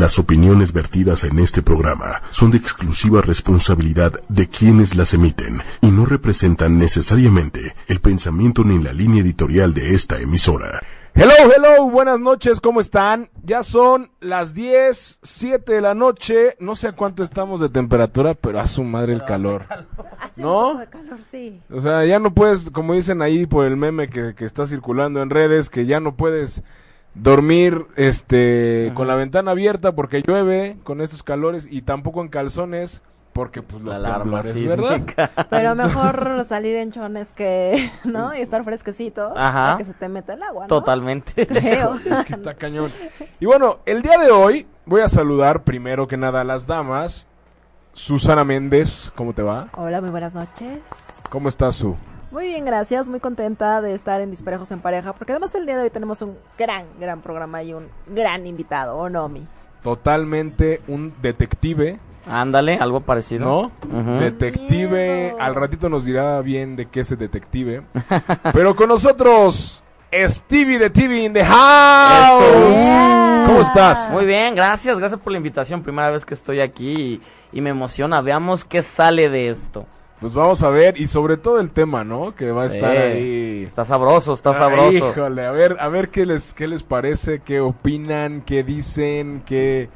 Las opiniones vertidas en este programa son de exclusiva responsabilidad de quienes las emiten y no representan necesariamente el pensamiento ni la línea editorial de esta emisora. Hello, hello, buenas noches, ¿cómo están? Ya son las 10, 7 de la noche, no sé a cuánto estamos de temperatura, pero a su madre el calor. Hace ¿No? un poco de calor, sí. O sea, ya no puedes, como dicen ahí por el meme que, que está circulando en redes, que ya no puedes dormir este con la ventana abierta porque llueve con estos calores y tampoco en calzones porque pues los La temblores, ¿verdad? Pero mejor salir en chones que, ¿no? Y estar fresquecito. Ajá. que se te meta el agua, ¿no? Totalmente. Creo. Es que está cañón. Y bueno, el día de hoy voy a saludar primero que nada a las damas. Susana Méndez, ¿cómo te va? Hola, muy buenas noches. ¿Cómo estás, Su? Muy bien, gracias. Muy contenta de estar en Disparejos en Pareja. Porque además el día de hoy tenemos un gran, gran programa y un gran invitado, ¿o no, mi? Totalmente un detective, Ándale, algo parecido. ¿no? Detective, Miedo. al ratito nos dirá bien de qué es el detective. Pero con nosotros, Stevie de TV in the house. Eso. ¿Cómo estás? Muy bien, gracias, gracias por la invitación. Primera vez que estoy aquí y, y me emociona. Veamos qué sale de esto. Pues vamos a ver, y sobre todo el tema, ¿no? Que va a Sí. estar ahí. Está sabroso, está Ay, sabroso. Híjole, a ver, a ver qué les, qué les parece, qué opinan, qué dicen, qué...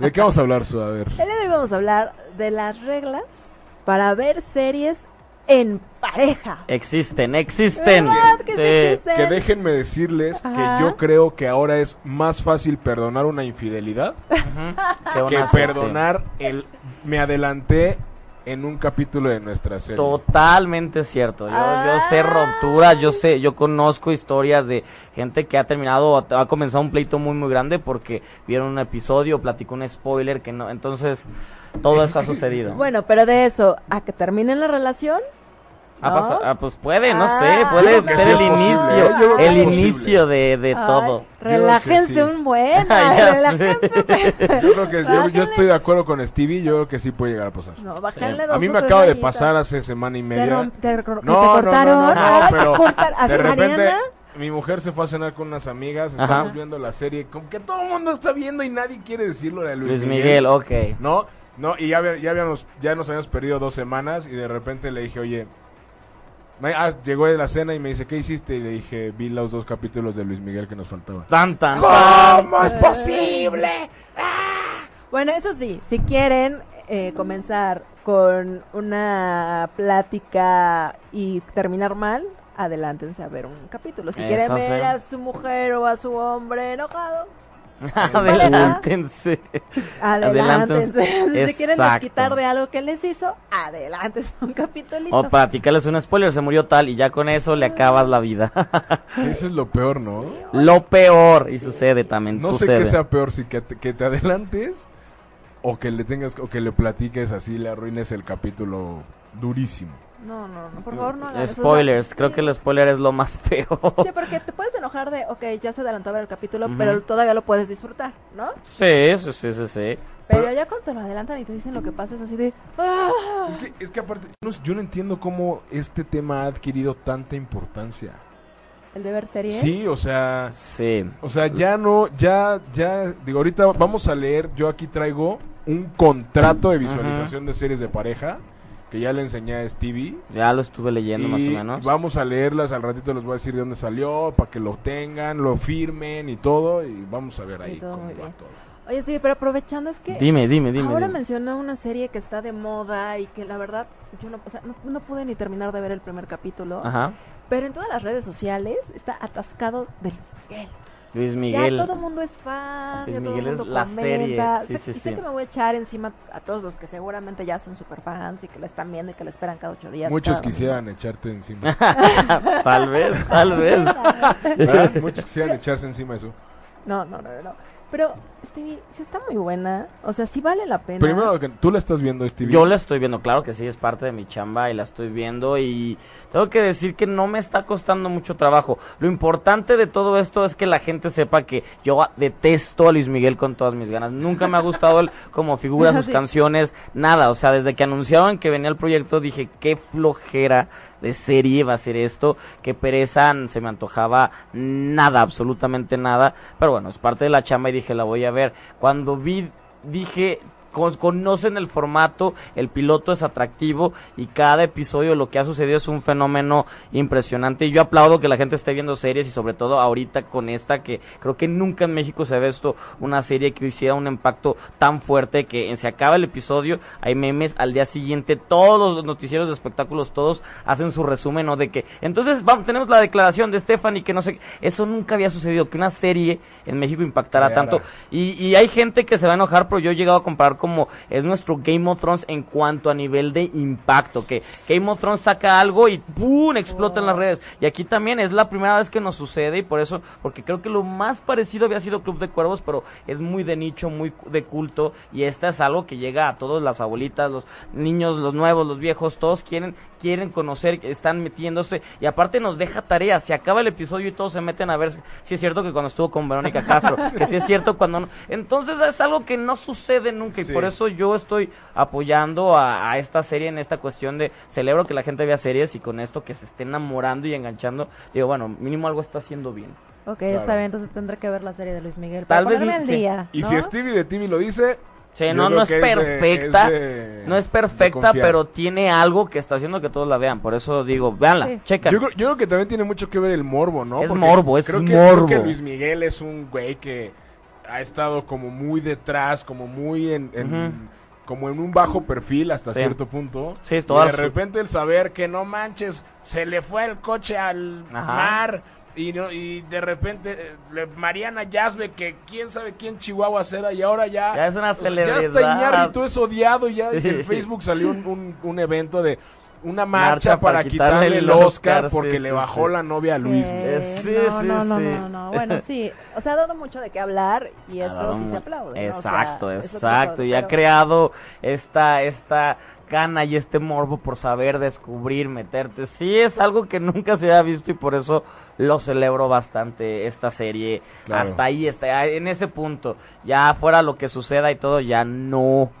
¿De qué vamos a hablar, Su? A ver. El día de hoy vamos a hablar de las reglas para ver series en pareja. Existen, existen. ¿Verdad que sí existen? Que déjenme decirles Ajá. que yo creo que ahora es más fácil perdonar una infidelidad que una- perdonar el me adelanté en un capítulo de nuestra serie. Totalmente cierto. Yo, yo sé Ay. rupturas, yo sé, yo conozco historias de gente que ha terminado, ha comenzado un pleito muy muy grande porque vieron un episodio, platicó un spoiler que no, entonces todo eso ha sucedido. Bueno, pero de eso, a que terminen la relación, ¿no? pasado- ah, pues puede, no Ah, sé, yo puede ser sí el inicio, ¿eh? El inicio de, de ay, todo. relájense sí. un buen, relájense. Yo creo que yo, estoy de acuerdo con Stevie, yo creo que sí puede llegar a pasar. No, A dos mí me acaba de pasar hace semana y Te, media. te No, te no, no, no, no, pero a de repente Mariana. mi mujer se fue a cenar con unas amigas, Ajá. estamos viendo la serie, como que todo el mundo está viendo y nadie quiere decirlo de Luis, Luis Miguel, ok. ¿No? No, y ya, ya habíamos, ya nos habíamos perdido dos semanas y de repente le dije, oye, ah, llegó de la cena y me dice, ¿qué hiciste? Y le dije, vi los dos capítulos de Luis Miguel que nos faltaban. Tan, tan, tan. ¿Cómo es posible? Bueno, eso sí, si quieren eh, comenzar con una plática y terminar mal, adelántense a ver un capítulo. Si quieren Eso ver sí. a su mujer o a su hombre enojados, Adelántense. adelántense. si quieren desquitar de algo que les hizo, adelántense un capítulito. O platicarles un spoiler, se murió tal y ya con eso le acabas la vida. Que eso es lo peor, ¿no? Lo peor, y sucede también, No sé sucede. qué sea peor, si que te, que te adelantes o que le tengas, o que le platiques así, le arruines el capítulo durísimo. No, no, no, por favor, no hagan eso. Spoilers, creo que el spoiler es lo más feo. Sí, porque te puedes enojar de, ok, ya se adelantó a ver el capítulo, pero todavía lo puedes disfrutar, ¿no? Sí, sí, sí, sí, sí. Pero Pero- ya cuando te lo adelantan y te dicen lo que pasa es así de... "Ah". Es que, es que aparte, no yo no entiendo cómo este tema ha adquirido tanta importancia. El de ver series. Sí, o sea, Sí. o sea, ya no, ya, ya, digo, ahorita vamos a leer, yo aquí traigo un contrato de visualización de series de pareja, que ya le enseñé a Stevie. Ya lo estuve leyendo más o menos. vamos a leerlas, al ratito les voy a decir de dónde salió, para que lo tengan, lo firmen y todo, y vamos a ver ahí todo cómo va todo. Oye, sí, pero aprovechando es que... Dime, dime, dime. Ahora dime. mencionó una serie que está de moda y que la verdad yo no, o sea, no, no pude ni terminar de ver el primer capítulo, Ajá. pero en todas las redes sociales está atascado de Luis Miguel. Luis Ya Miguel. todo el mundo es fan, Luis ya Miguel es la comenta. serie, sí, Sé- sí, y sé sí. que me voy a echar encima a todos los que seguramente ya son super fans y que la están viendo y que la esperan cada ocho días. Muchos cada domingo. quisieran echarte encima. tal vez, tal vez. Muchos quisieran echarse encima de eso. No, no, no, no, no. Pero, Stevie, sí está muy buena. O sea, sí vale la pena. Primero, tú la estás viendo, Stevie. Yo la estoy viendo, claro que sí, es parte de mi chamba y la estoy viendo y tengo que decir que no me está costando mucho trabajo. Lo importante de todo esto es que la gente sepa que yo detesto a Luis Miguel con todas mis ganas. Nunca me ha gustado él como figura, sus Sí. canciones, nada. O sea, desde que anunciaron que venía el proyecto dije, qué flojera de serie va a ser esto. Que pereza, se me antojaba nada, absolutamente nada. Pero bueno, es parte de la chamba y dije, la voy a ver. Cuando vi, dije, conocen el formato, el piloto es atractivo y cada episodio lo que ha sucedido es un fenómeno impresionante. Y yo aplaudo que la gente esté viendo series y sobre todo ahorita con esta que creo que nunca en México se ha visto una serie que hiciera un impacto tan fuerte que se acaba el episodio, hay memes al día siguiente, todos los noticieros de espectáculos, todos hacen su resumen, ¿no? De que, entonces vamos, tenemos la declaración de Stephanie que no sé, eso nunca había sucedido, que una serie en México impactara tanto. Y, y hay gente que se va a enojar, pero yo he llegado a comparar con como es nuestro Game of Thrones en cuanto a nivel de impacto, que Game of Thrones saca algo y ¡pum! explota en las redes. Y aquí también es la primera vez que nos sucede y por eso, porque creo que lo más parecido había sido Club de Cuervos, pero es muy de nicho, muy de culto y esta es algo que llega a todas las abuelitas, los niños, los nuevos, los viejos, todos quieren quieren conocer, están metiéndose y aparte nos deja tareas, se acaba el episodio y todos se meten a ver si es cierto que cuando estuvo con Verónica Castro, que si es cierto cuando no. Entonces es algo que no sucede nunca y por eso yo estoy apoyando a, esta serie en esta cuestión de celebro que la gente vea series y con esto que se esté enamorando y enganchando, digo, bueno, mínimo algo está haciendo bien. Ok, está bien, entonces tendré que ver la serie de Luis Miguel. Tal vez el día, Y si Stevie de TV lo dice, Sí, no, no es perfecta, no es perfecta, pero tiene algo que está haciendo que todos la vean. Por eso digo, véanla, checa. Yo, creo que también tiene mucho que ver el morbo, ¿no? Es morbo, es creo que, morbo. Creo que Luis Miguel es un güey que ha estado como muy detrás, como muy en, como en un bajo perfil hasta cierto punto. Sí, y de repente el saber que no manches, se le fue el coche al mar y, no, y de repente eh, Mariana Yazbe que quién sabe quién Chihuahua será y ahora ya ya es una celebridad. Ya está Iñárritu es odiado ya en Facebook salió un, un evento de una marcha, para, quitarle, el Oscar, porque le bajó la novia a Luis. Eh, sí, no, sí, no, no, no, no, Bueno, sí, o sea, ha dado mucho de qué hablar y eso sí se aplaude. Exacto, exacto. y ha creado esta, esta gana y este morbo por saber, descubrir, meterte. Sí, es algo que nunca se ha visto y por eso lo celebro bastante esta serie. Hasta ahí, está en ese punto. Ya fuera lo que suceda y todo, ya no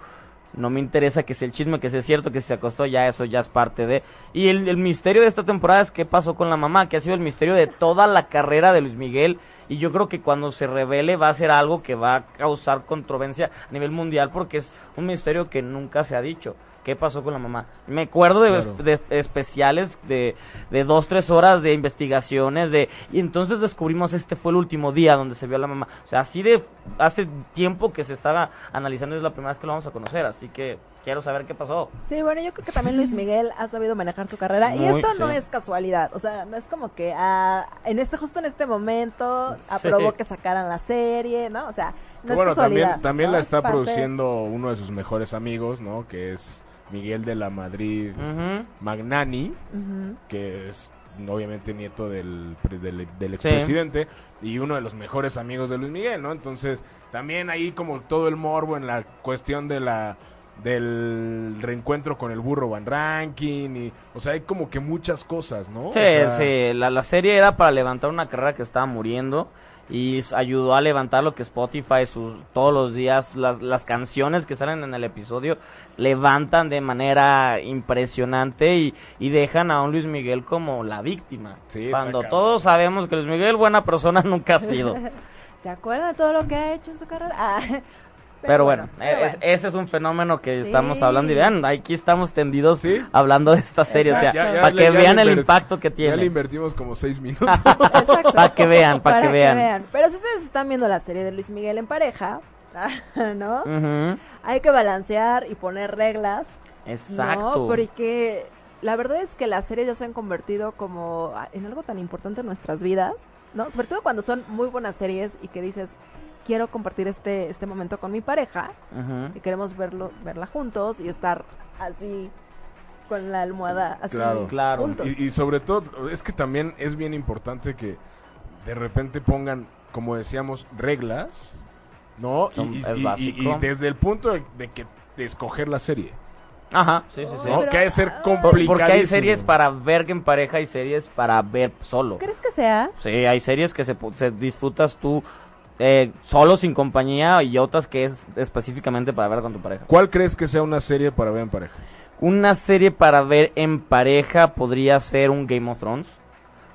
no me interesa que sea el chisme, que sea cierto, que se acostó, ya eso ya es parte de... Y el, misterio de esta temporada es qué pasó con la mamá, que ha sido el misterio de toda la carrera de Luis Miguel. Y yo creo que cuando se revele va a ser algo que va a causar controversia a nivel mundial porque es un misterio que nunca se ha dicho qué pasó con la mamá. Me acuerdo de, especiales de, de, dos, tres horas de investigaciones de y entonces descubrimos este fue el último día donde se vio a la mamá. O sea, así de hace tiempo que se estaba analizando es la primera vez que lo vamos a conocer, así que quiero saber qué pasó. Sí, bueno, yo creo que también Luis Miguel ha sabido manejar su carrera y esto no es casualidad, o sea, no es como que ah, en este justo en este momento aprobó que sacaran la serie, ¿no? O sea, no bueno, también también la está produciendo uno de sus mejores amigos, ¿no? Que es Miguel de la Madrid Magnani, que es obviamente nieto del, del, expresidente y uno de los mejores amigos de Luis Miguel, ¿no? Entonces, también ahí como todo el morbo en la cuestión de la del reencuentro con el burro Van Ranking y o sea hay como que muchas cosas no sí sí la, la serie era para levantar una carrera que estaba muriendo y ayudó a levantar lo que Spotify sus, todos los días las, las canciones que salen en el episodio levantan de manera impresionante y, y dejan a un Luis Miguel como la víctima. Cuando todos sabemos que Luis Miguel buena persona nunca ha sido. ¿Se acuerda de todo lo que ha hecho en su carrera? Ah, pero, bueno, ese es un fenómeno que estamos hablando y vean, aquí estamos tendidos hablando de esta serie, o sea, para que vean el impacto que tiene. Ya le invertimos como seis minutos. para que vean, para, que, vean. Pero si ustedes están viendo la serie de Luis Miguel en pareja, ¿no? Hay que balancear y poner reglas. Exacto. Porque la verdad es que las series ya se han convertido como en algo tan importante en nuestras vidas, ¿no? Sobre todo cuando son muy buenas series y que dices, quiero compartir este, este momento con mi pareja y queremos verlo, verla juntos y estar así con la almohada así claro, claro. Y, sobre todo, es que también es bien importante que de repente pongan, como decíamos, reglas, ¿no? y, desde el punto de, que de escoger la serie. Ajá, sí, sí, sí. que hay que ser complicado. Porque hay series para ver en pareja y series para ver solo. ¿Crees que sea? Sí, hay series que se, se disfrutas tú eh, solo sin compañía y otras que es específicamente para ver con tu pareja. ¿Cuál crees que sea una serie para ver en pareja? Una serie para ver en pareja podría ser un Game of Thrones.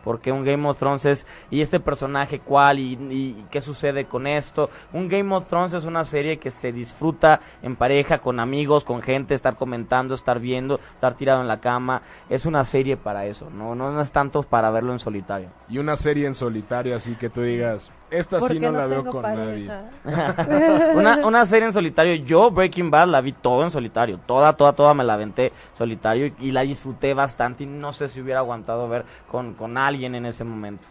Porque un Game of Thrones es, y este personaje cuál, y, y qué sucede con esto. Un Game of Thrones es una serie que se disfruta en pareja, con amigos, con gente, estar comentando, estar viendo, estar tirado en la cama. Es una serie para eso, no, no, no es tanto para verlo en solitario. Y una serie en solitario, así que tú digas, esta sí no, la veo con nadie. una, una serie en solitario, yo Breaking Bad la vi todo en solitario, toda, toda, toda me la aventé solitario y, y la disfruté bastante y no sé si hubiera aguantado ver con, con alguien en ese momento.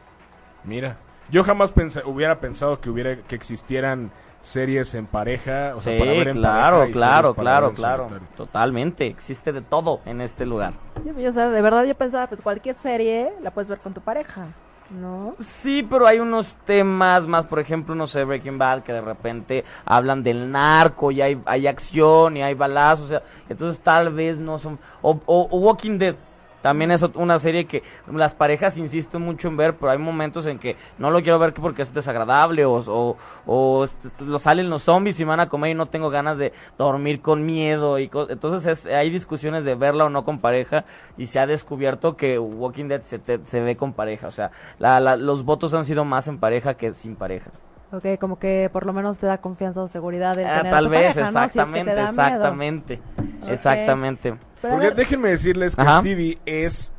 Mira, yo jamás pensé, hubiera pensado que hubiera que existieran series en pareja, o sea, sí, para ver en claro, pareja claro, claro, claro, solitario. totalmente, existe de todo en este lugar. Sí, pues, o sea, de verdad yo pensaba, pues cualquier serie la puedes ver con tu pareja, ¿no? Sí, pero hay unos temas más, por ejemplo, no sé, Breaking Bad, que de repente hablan del narco y hay, hay acción y hay balazos, o sea, entonces tal vez no son... O, Walking Dead, también es una serie que las parejas insisten mucho en ver, pero hay momentos en que no lo quiero ver porque es desagradable o, o, o lo salen los zombies y me van a comer y no tengo ganas de dormir con miedo. y co- Entonces es- hay discusiones de verla o no con pareja y se ha descubierto que Walking Dead se, te- se ve con pareja. O sea, la- la- los votos han sido más en pareja que sin pareja. Ok, como que por lo menos te da confianza o seguridad el Ah, tener a tal tu vez, pareja, ¿no? Si es que te exactamente, miedo. exactamente, Ok. Pero Porque déjenme decirles que Ajá. Stevie es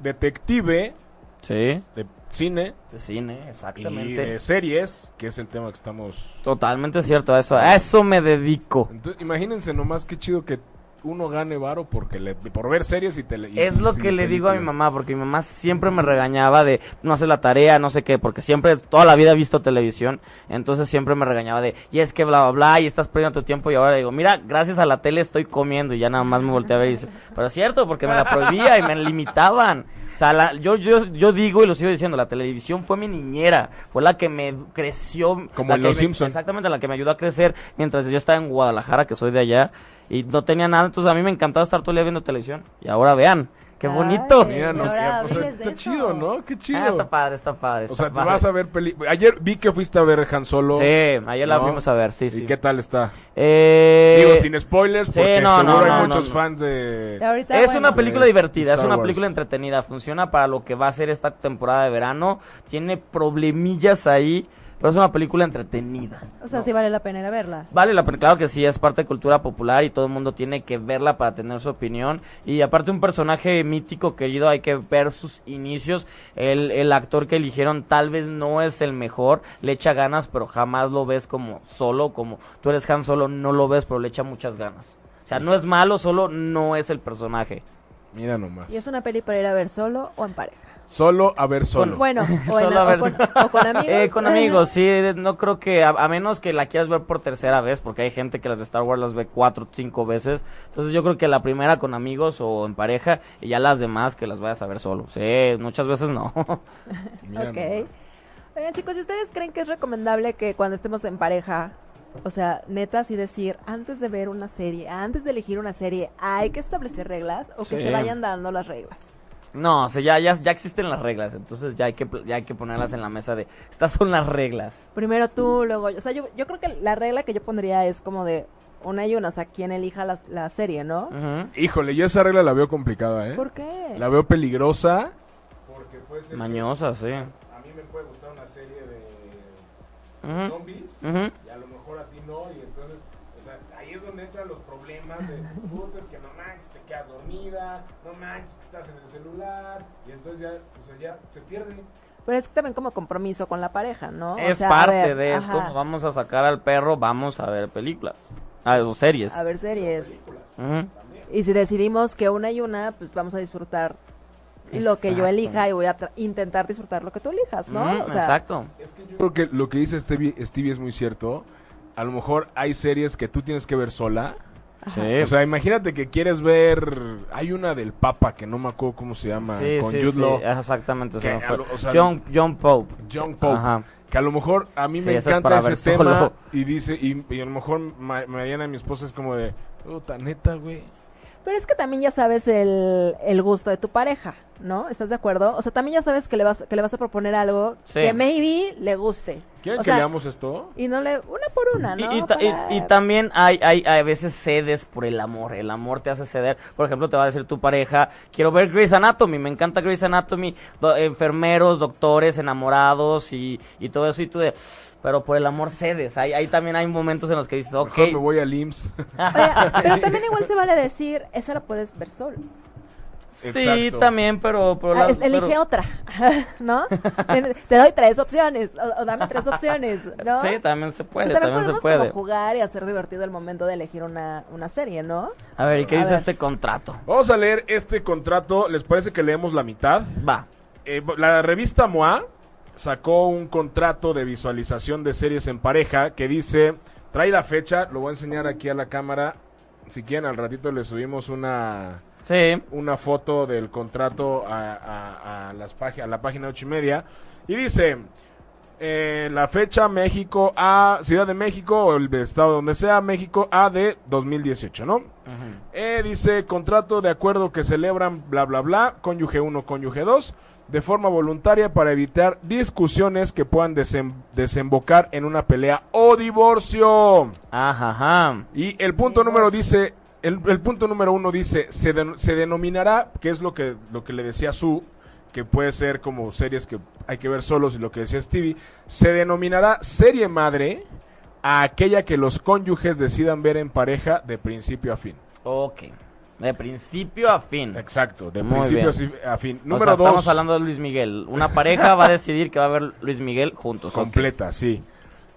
detective Sí, de cine de cine, y exactamente. de series, que es el tema que estamos... Totalmente cierto, a eso, a eso me dedico. Entonces, imagínense nomás qué chido que uno gane varo porque le, por ver series y tele. y- Es lo que le digo a mi mamá, porque mi mamá siempre me regañaba de no hacer la tarea, no sé qué, porque siempre, toda la vida he visto televisión, entonces siempre me regañaba de, y es que bla, bla, bla, y estás perdiendo tu tiempo, y ahora digo, mira, gracias a la tele estoy comiendo, y ya nada más me volteé a ver y dice, pero es cierto, porque me la prohibía y me limitaban. O sea, la- yo, yo, yo digo y lo sigo diciendo, la televisión fue mi niñera, fue la que me creció. Como en Los me- Simpson. Exactamente, la que me ayudó a crecer mientras yo estaba en Guadalajara, que soy de allá, y no tenía nada, entonces a mí me encantaba estar todo el día viendo televisión. Y ahora vean, qué Ay, bonito. Mira, no, o sea, de está eso. chido, ¿no? Qué chido. Ah, está padre, está padre. o sea, te vas a ver peli... Ayer vi que fuiste a ver Han Solo. Sí, ayer la fuimos a ver, sí, ¿Y sí. qué tal está? Eh, Digo, sin spoilers, sí, porque no, seguro no, hay muchos no. fans de... Ahorita, Es bueno, una película de divertida, es una Wars. película entretenida, funciona para lo que va a ser esta temporada de verano, tiene problemillas ahí, pero es una película entretenida. O sea, sí vale la pena ir a verla. Vale la pena, claro que sí, es parte de cultura popular y todo el mundo tiene que verla para tener su opinión. Y aparte un personaje mítico, querido, hay que ver sus inicios. El, el actor que eligieron tal vez no es el mejor, le echa ganas, pero jamás lo ves como solo, como tú eres Han Solo, no lo ves, pero le echa muchas ganas. O sea, no es malo, solo no es el personaje. Mira nomás. Y es una peli para ir a ver solo o en pareja. Solo a ver solo. Bueno, o, en- Solo a o ver- con, o con amigos. Eh, con amigos, sí, no creo que, a, a menos que la quieras ver por tercera vez, porque hay gente que las de Star Wars las ve cuatro, cinco veces. Entonces yo creo que la primera con amigos o en pareja, y ya las demás que las vayas a ver solo. Sí, muchas veces no. Ok. Oigan, chicos, ¿y ustedes creen que es recomendable que cuando estemos en pareja, o sea, neta, así decir, antes de ver una serie, antes de elegir una serie, hay que establecer reglas o que Sí. se vayan dando las reglas? No, o sea, ya, ya, ya existen las reglas, entonces ya hay que, ya hay que ponerlas en la mesa de, estas son las reglas. Primero tú, luego yo. O sea, yo, yo creo que la regla que yo pondría es como de una y una, o sea, quien elija las- la, serie, ¿no? Híjole, yo esa regla la veo complicada, ¿eh? ¿Por qué? La veo peligrosa. Porque puede ser Mañosa, sí. a mí me puede gustar una serie de Ujú, zombies ujú. y a lo mejor a ti no y entonces, o sea, ahí es donde entran los problemas de puta, es que no manches, te quedas dormida, no manches, estás en el celular y entonces ya, o sea, ya se pierde. Pero es también como compromiso con la pareja, ¿no? O Es sea, a parte ver, de ajá, como vamos a sacar al perro, vamos a ver películas. Ah, o series. A ver series. Ujú. Y si decidimos que una y una, pues vamos a disfrutar lo que yo Exacto. elija y voy a intentar disfrutar lo que tú elijas, ¿no? Ujú, O sea, exacto. Creo que lo que dice Stevie, Stevie es muy cierto. A lo mejor hay series que tú tienes que ver sola. Sí. O sea, imagínate que quieres ver. Hay una del Papa que no me acuerdo cómo se llama. sí, con sí, Jude sí, Law, exactamente. Que lo- o sea, John, John Pope. John Pope. Ajá. Que a lo mejor a mí Sí, me es encanta ese tema. solo. Y dice, y, y a lo mejor Ma- Mariana, mi esposa, es como de. Puta, neta, güey. Pero es que también ya sabes el, el gusto de tu pareja, ¿no? ¿Estás de acuerdo? O sea, también ya sabes que le vas, que le vas a proponer algo Sí. que maybe le guste. ¿Quieren O que sea, leamos esto? Y no le, una por una, Y, ¿no? y ta- y- Para- y también hay, hay, hay a veces cedes por el amor. El amor te hace ceder. Por ejemplo, te va a decir tu pareja, quiero ver Grey's Anatomy, me encanta Grey's Anatomy, do- enfermeros, doctores, enamorados y, y todo eso. Y tú de, pero por el amor cedes. Ahí, ahí también hay momentos en los que dices, ok. Mejor me voy al IMSS. Oye, pero también igual se vale decir, esa la puedes ver solo. Sí, Exacto. también, pero... pero Ah, la- es- elige pero- otra, ¿no? Te doy tres opciones, o, o dame tres opciones, ¿no? Sí, también se O puede, sea, también se podemos puede. como jugar y hacer divertido el momento de elegir una, una serie, ¿no? A ver, ¿y qué A dice ver. este contrato? Vamos a leer este contrato. ¿Les parece que leemos la mitad? Va. Eh, la revista MOA sacó un contrato de visualización de series en pareja que dice, trae la fecha, lo voy a enseñar aquí a la cámara. Si quieren, al ratito le subimos una, Sí. una foto del contrato a, a- a las a la página ocho y media. Y dice, eh, la fecha México A, Ciudad de México, o el estado donde sea, México A de 2018, ¿no? Eh, dice, contrato de acuerdo que celebran bla bla bla, cónyuge 1, cónyuge 2, de forma voluntaria para evitar discusiones que puedan desem- desembocar en una pelea o divorcio. Ajá, ajá. Y el punto número dice, el, el punto número uno dice, se, den- se denominará, que es lo que, lo que le decía Su, que puede ser como series que hay que ver solos y lo que decía Stevie, se denominará serie madre a aquella que los cónyuges decidan ver en pareja de principio a fin. Ok. De principio a fin. Exacto, de Muy principio bien. a fin. O Número sea, dos, estamos hablando de Luis Miguel. Una pareja va a decidir que va a ver Luis Miguel juntos. completa, sí.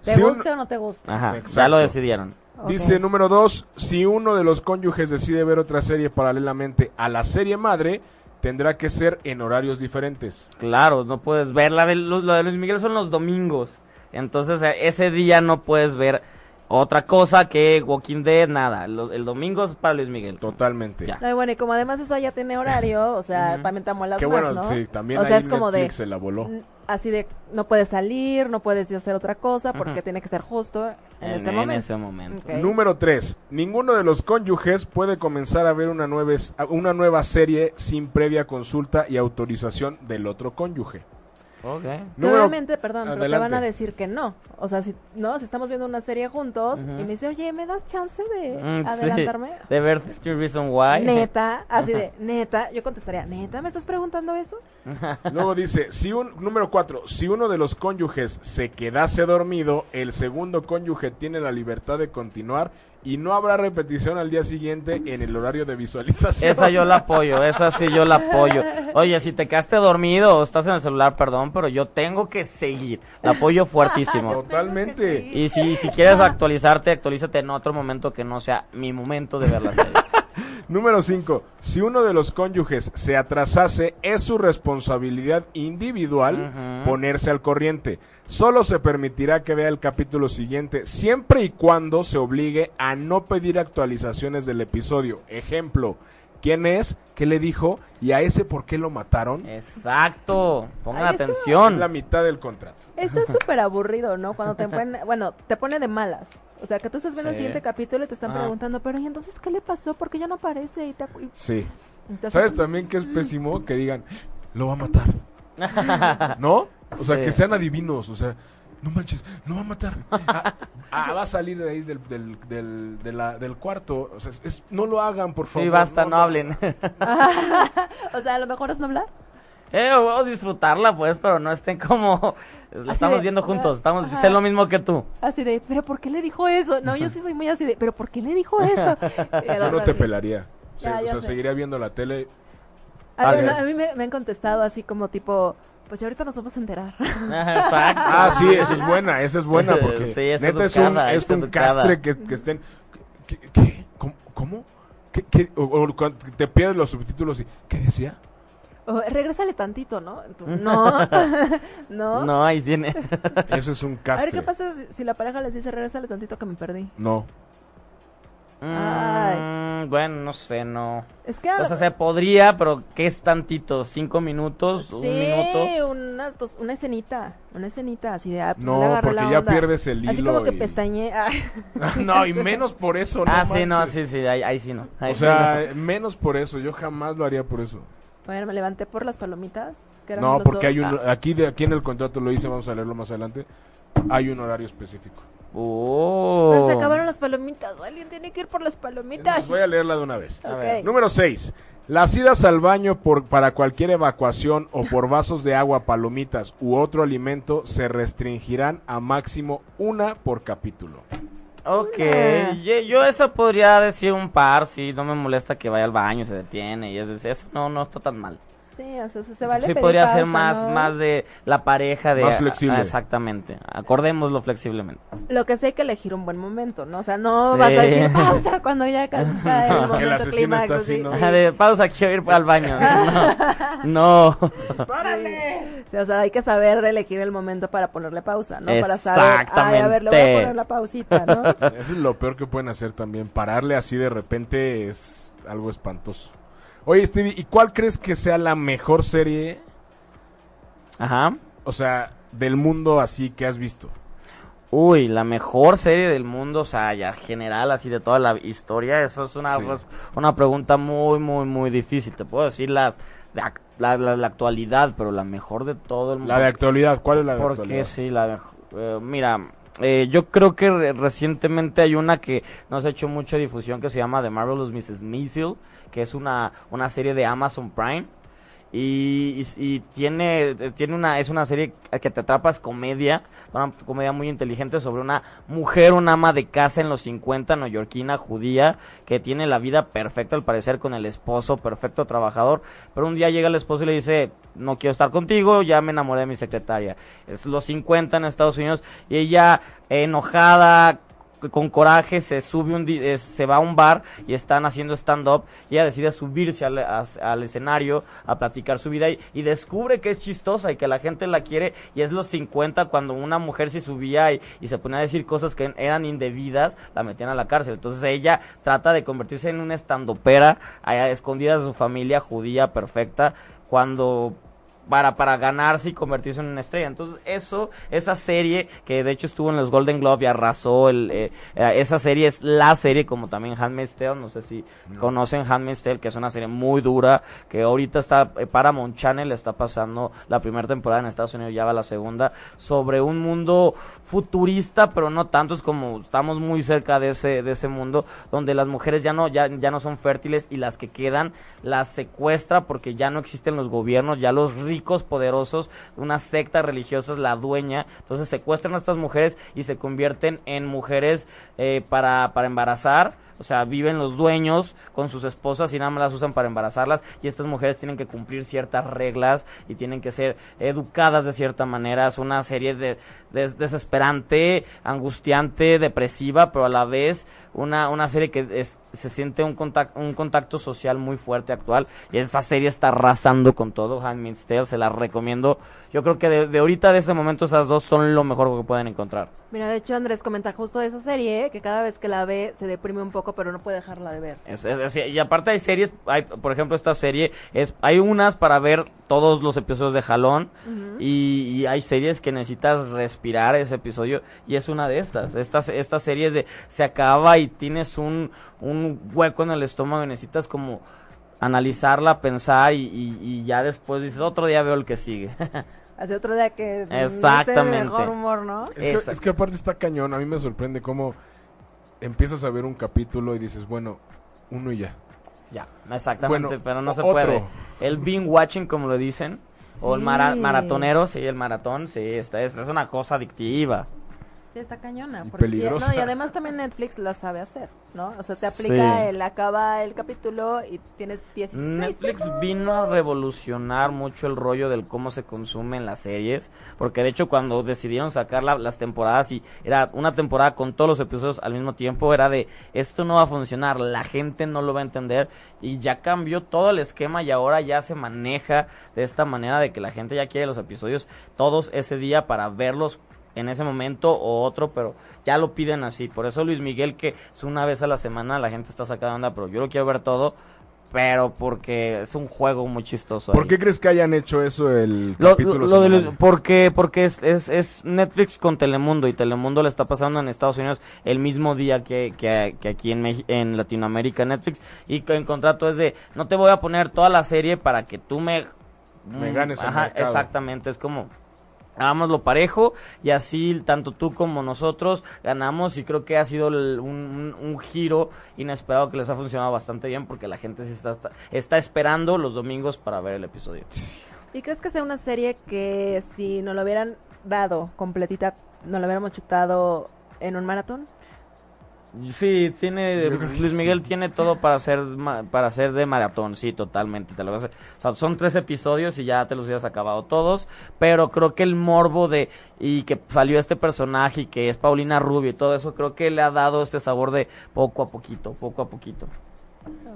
¿Te Si un- gusta o no te gusta? Ajá, ya lo decidieron. Dice número dos, si uno de los cónyuges decide ver otra serie paralelamente a la serie madre, tendrá que ser en horarios diferentes. Claro, no puedes ver. La de, la de Luis Miguel son los domingos. Entonces, eh, ese día no puedes ver otra cosa que Walking Dead, nada. Lo- el domingo es para Luis Miguel. Totalmente. Ya. Ay, bueno, y como además esa ya tiene horario, o sea, también te amuelas Qué más, bueno, ¿no? sí, también o ahí sea, es como Netflix de, se la voló. así de, no puedes salir, no puedes ir a hacer otra cosa, porque tiene que ser justo en, ese en momento. ese momento. Ok. Número 3. Ninguno de los cónyuges puede comenzar a ver una nueva, es- una nueva serie sin previa consulta y autorización del otro cónyuge. Ok. Que Número- obviamente, perdón, pero te van a decir que no. O sea, si no, si estamos viendo una serie juntos y me dice, oye, ¿me das chance de Mm, sí. adelantarme? De ver 30 Reason Why. Neta, así de, neta, yo contestaría, neta, ¿me estás preguntando eso? Luego dice, si un número 4, si uno de los cónyuges se quedase dormido, el segundo cónyuge tiene la libertad de continuar y no habrá repetición al día siguiente en el horario de visualización. Esa yo la apoyo, esa sí yo la apoyo. Oye, si te quedaste dormido o estás en el celular, perdón, pero yo tengo que seguir. La apoyo fuertísimo. Totalmente. Y si, si quieres actualizarte, actualízate en otro momento que no sea mi momento de ver la serie. Número 5. Si uno de los cónyuges se atrasase, es su responsabilidad individual ponerse al corriente. Solo se permitirá que vea el capítulo siguiente, siempre y cuando se obligue a no pedir actualizaciones del episodio. Ejemplo, ¿quién es? ¿Qué le dijo? ¿Y a ese por qué lo mataron? Exacto. Pongan Ay, eso- Es atención. la mitad del contrato. Eso es súper aburrido, ¿no? Cuando te bueno, te pone de malas. O sea, que tú estás viendo el Sí. siguiente capítulo y te están Ajá. preguntando, pero ¿y entonces qué le pasó? ¿Por qué ya no aparece? Y te acu- y- Sí. entonces- ¿Sabes también que es pésimo? Que digan, lo va a matar. ¿No? O sea, Sí. que sean adivinos. O sea, no manches, lo va a matar. Ah, ah, va a salir de ahí del, del, del, de la- del cuarto. O sea, es- es- no lo hagan, por favor. Sí, basta, no hablen. o sea, a lo mejor es no hablar. Eh, a disfrutarla, pues, pero no estén como... La Así estamos de, viendo juntos, estamos... ajá. Sé lo mismo que tú. Así de, ¿pero por qué le dijo eso? No, yo sí soy muy así de, ¿pero por qué le dijo eso? Yo no te pelaría. O Ya, ya o sea, sé. seguiría viendo la tele. A, Ah, mí- ok. a mí me, me han contestado así como tipo, pues ahorita nos vamos a enterar. Exacto. Ah, sí, esa es buena, esa es buena. Porque Sí, es neta es un, es un castre que, que estén. ¿Qué? qué? ¿Cómo? ¿Cómo? ¿Qué, qué? O, o cuando te pierdes los subtítulos y. ¿Qué decía? O, regrésale tantito, ¿no? No, no. No, ahí tiene. Eso es un A ver, castre. ¿qué pasa si, si la pareja les dice, regrésale tantito que me perdí? No. Mm, bueno, no sé, no. Es que... O sea, se podría, pero ¿qué es tantito? ¿Cinco minutos? ¿Un sí, minuto? unas dos- una escenita, una escenita así de... pues, No, porque la ya onda. pierdes el Así hilo como que y- pestañe... no, y menos por eso, no ah, sí, no, sí, sí, ahí, ahí sí no. Ahí O sí sea, menos por eso, yo jamás lo haría por eso. Bueno, me levanté por las palomitas. que eran No, los porque dos. hay un Ah, aquí de aquí en el contrato lo hice, vamos a leerlo más adelante. Hay un horario específico. Oh. Pero se acabaron las palomitas. Alguien tiene que ir por las palomitas. Voy a leerla de una vez. A Ok. ver. Número 6. Las idas al baño por, para cualquier evacuación o por vasos de agua, palomitas u otro alimento se restringirán a máximo una por capítulo. Ok, yo eso podría decir un par, sí, no me molesta que vaya al baño, se detiene y es decir, eso no, no está tan mal. Sí, o sea, se vale sí pedir podría ser pausa, más, ¿no? más de la pareja de... Más flexible. exactamente, acordémoslo flexiblemente. Lo que sé hay que elegir un buen momento, ¿no? O sea, no Sí. vas a decir pausa cuando ya casi está el No. momento Que la asesina clímax, está así, sí, ¿no? de pausa, quiero ir al baño. No. no. Sí, o sea, hay que saber elegir el momento para ponerle pausa, ¿no? Para saber, ay, a ver, le voy a Exactamente. poner la pausita, ¿no? Eso es lo peor que pueden hacer también. Pararle así de repente es algo espantoso. Oye, Stevie, ¿y cuál crees que sea la mejor serie, Ajá. o sea, del mundo así que has visto? Uy, la mejor serie del mundo, o sea, ya general, así de toda la historia, eso es una, Sí. pues, una pregunta muy, muy, muy difícil. Te puedo decir las, de la, la- la actualidad, pero la mejor de todo el mundo. La de actualidad, ¿cuál es la de Porque actualidad? sí, la mejor. eh, mira, eh, yo creo que re- recientemente hay una que nos ha hecho mucha difusión que se llama The Marvelous Mrs. Maisel, que es una, una serie de Amazon Prime. Y, tiene, tiene una, es una serie que te atrapas comedia, una comedia muy inteligente sobre una mujer, una ama de casa en los 50, neoyorquina, judía, que tiene la vida perfecta al parecer con el esposo, perfecto trabajador, pero un día llega el esposo y le dice, no quiero estar contigo, ya me enamoré de mi secretaria. Es los 50 en Estados Unidos y ella enojada, con coraje se sube un eh, se va a un bar y están haciendo stand up y ella decide subirse al, al escenario a platicar su vida y, y descubre que es chistosa y que la gente la quiere y es los 50 cuando una mujer se subía y, y se ponía a decir cosas que eran indebidas la metían a la cárcel. Entonces ella trata de convertirse en una estandopera a escondidas de su familia judía perfecta cuando para, para ganarse y convertirse en una estrella. Entonces, eso, esa serie, que de hecho estuvo en los Golden Globe y arrasó, el, eh, eh, esa serie es la serie, como también Handmaid's Tale, no sé si conocen Handmaid's Tale, que es una serie muy dura, que ahorita está, eh, Paramount Channel está pasando la primera temporada en Estados Unidos, ya va la segunda, sobre un mundo futurista, pero no tanto, es como estamos muy cerca de ese, de ese mundo, donde las mujeres ya no, ya, ya no son fértiles y las que quedan las secuestra porque ya no existen los gobiernos, ya los poderosos, una secta religiosa es la dueña, entonces secuestran a estas mujeres y se convierten en mujeres eh, para, para embarazar. O sea, viven los dueños con sus esposas y nada más las usan para embarazarlas y estas mujeres tienen que cumplir ciertas reglas y tienen que ser educadas de cierta manera. Es una serie de, de- desesperante, angustiante, depresiva, pero a la vez una, una serie que se siente un contacto, un contacto social muy fuerte actual y esa serie está arrasando con todo. Handmaid's Tale, se la recomiendo. Yo creo que de ahorita, de ese momento, esas dos son lo mejor que pueden encontrar. Mira, de hecho Andrés comenta justo de esa serie, que cada vez que la ve se deprime un poco, pero no puede dejarla de ver. Es- es- es- y aparte hay series, hay, por ejemplo esta serie, es hay unas para ver todos los episodios de jalón y, y hay series que necesitas respirar ese episodio y es una de estas. Estas, estas series de se acaba y tienes un, un hueco en el estómago y necesitas como analizarla, pensar y, y- y ya después dices otro día veo el que sigue. Hace otro día que Exactamente. mejor humor, ¿no? Es que, es que aparte está cañón, a mí me sorprende cómo empiezas a ver un capítulo y dices, bueno, uno y ya. ya, exactamente, Bueno, pero no se otro. puede. El binge watching como lo dicen. O el mara- maratonero, sí, el maratón, sí, esta es, es una cosa adictiva. Sí, está cañona. Y porque- peligrosa. no, y además también Netflix la sabe hacer, ¿no? O sea, te aplica Sí. el acaba el capítulo y tienes 16 Netflix segundos. vino a revolucionar mucho el rollo del cómo se consumen las series, porque de hecho cuando decidieron sacar la- las temporadas y era una temporada con todos los episodios al mismo tiempo, era de esto no va a funcionar, la gente no lo va a entender y ya cambió todo el esquema y ahora ya se maneja de esta manera de que la gente ya quiere los episodios todos ese día para verlos en ese momento o otro, pero ya lo piden así. Por eso Luis Miguel, que es una vez a la semana, la gente está sacando onda, pero yo lo quiero ver todo, pero porque es un juego muy chistoso. ¿Por ahí. qué crees que hayan hecho eso el Lo- capítulo porque porque es, es, es Netflix con Telemundo y Telemundo le está pasando en Estados Unidos el mismo día que, que, que aquí en, en Latinoamérica Netflix y que en contrato es de no te voy a poner toda la serie para que tú me Me ganes el ajá, mercado. exactamente es como hagámoslo parejo y así tanto tú como nosotros ganamos y creo que ha sido el- un, giro inesperado que les ha funcionado bastante bien porque la gente está, está, está esperando los domingos para ver el episodio. ¿Y crees que sea una serie que si nos lo hubieran dado completita, nos lo hubiéramos chutado en un maratón? Sí, tiene Luis sí. Miguel tiene todo para hacer ma- para hacer de maratón, sí, totalmente. Te lo vas a- o sea, son tres episodios y ya te los hubieras acabado todos, pero creo que el morbo de y que salió este personaje y que es Paulina Rubio y todo eso, creo que le ha dado este sabor de poco a poquito, poco a poquito.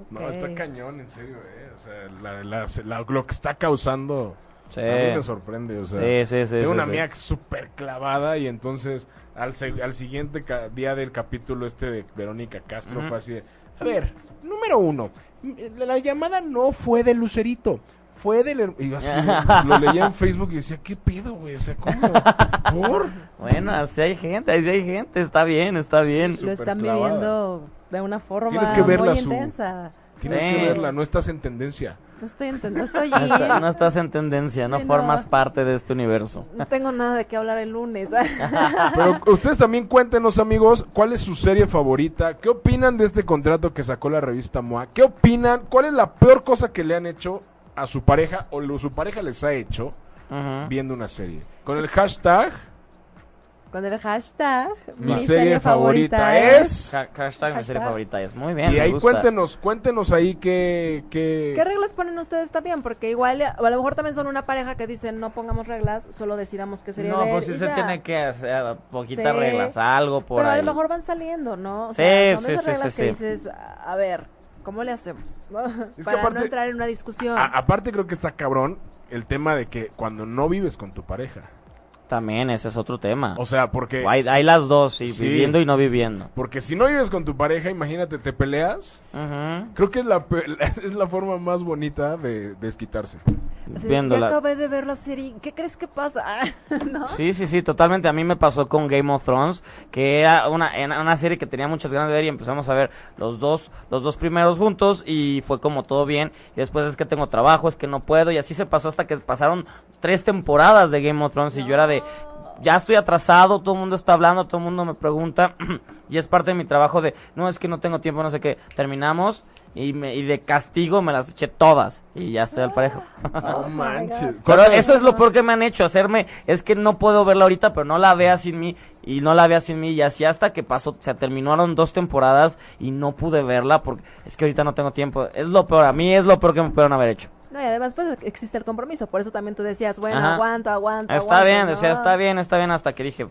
No, está cañón, en serio, eh. O sea, la- la- la- lo que está causando Sí. a mí me sorprende, o sea. Sí, sí, sí, tengo sí, una sí. es súper clavada y entonces al, se- al siguiente ca- día del capítulo este de Verónica Castro fue así de, a ver, número uno, la, la llamada no fue de Lucerito, fue del... her-". Y yo así, lo leía en Facebook y decía, ¿qué pedo, güey? O sea, ¿cómo? ¿Por? Bueno, así hay gente, así hay gente, está bien, está bien. Lo están clavada. viviendo de una forma Tienes que verla, muy Su. intensa. Tienes Sí. que verla, no estás en tendencia. No estoy entendiendo, no estoy No, está- no estás en tendencia, no Sí, no. formas parte de este universo. No tengo nada de qué hablar el lunes. Pero ustedes también cuéntenos, amigos, cuál es su serie favorita, qué opinan de este contrato que sacó la revista MOA, qué opinan, cuál es la peor cosa que le han hecho a su pareja o lo, su pareja les ha hecho viendo una serie. Con el hashtag, Con el hashtag mi, serie, favorita, es... Ha- Hashtag mi serie favorita es muy bien. Y me ahí gusta. cuéntenos, cuéntenos ahí qué... qué... ¿Qué reglas ponen ustedes también? Porque igual, a lo mejor también son una pareja que dicen no pongamos reglas, solo decidamos qué serie No, ver pues sí y se ya. tiene que hacer poquitas Sí. reglas, algo por Pero a lo mejor van saliendo, ¿no? O Sí, sea, son sí, esas sí, reglas sí, que sí. dices, a ver, ¿cómo le hacemos? Que Para aparte- no entrar en una discusión. A- aparte creo que está cabrón el tema de que cuando no vives con tu pareja. También ese es otro tema. O sea, porque... hay, hay las dos, sí, Sí. viviendo y no viviendo. Porque si no vives con tu pareja, imagínate, te peleas. Ujú. Creo que es la, pe- es la forma más bonita de desquitarse. De, Viéndola. Ya acabé de ver la serie, ¿qué crees que pasa? ¿No? Sí, sí, sí, totalmente. A mí me pasó con Game of Thrones, que era una, era una serie que tenía muchas ganas de ver y empezamos a ver los dos, los dos primeros juntos y fue como todo bien. Y después es que tengo trabajo, es que no puedo y así se pasó hasta que pasaron tres temporadas de Game of Thrones y yo era de, ya estoy atrasado, todo el mundo está hablando, todo el mundo me pregunta y es parte de mi trabajo de, no, es que no tengo tiempo, no sé qué. Terminamos y, me, y de castigo me las eché todas y ya estoy al parejo. No manches. Pero eso es lo peor que me han hecho, hacerme, es que no puedo verla ahorita, pero no la vea sin mí, y no la vea sin mí, y así hasta que pasó, se terminaron dos temporadas y no pude verla, porque es que ahorita no tengo tiempo, es lo peor, a mí es lo peor que me pudieron haber hecho. No, y además pues existe el compromiso, por eso también tú decías, bueno, Ajá. aguanto, aguanto, Está aguanto, bien, ¿no? decía, está bien, está bien, hasta que dije,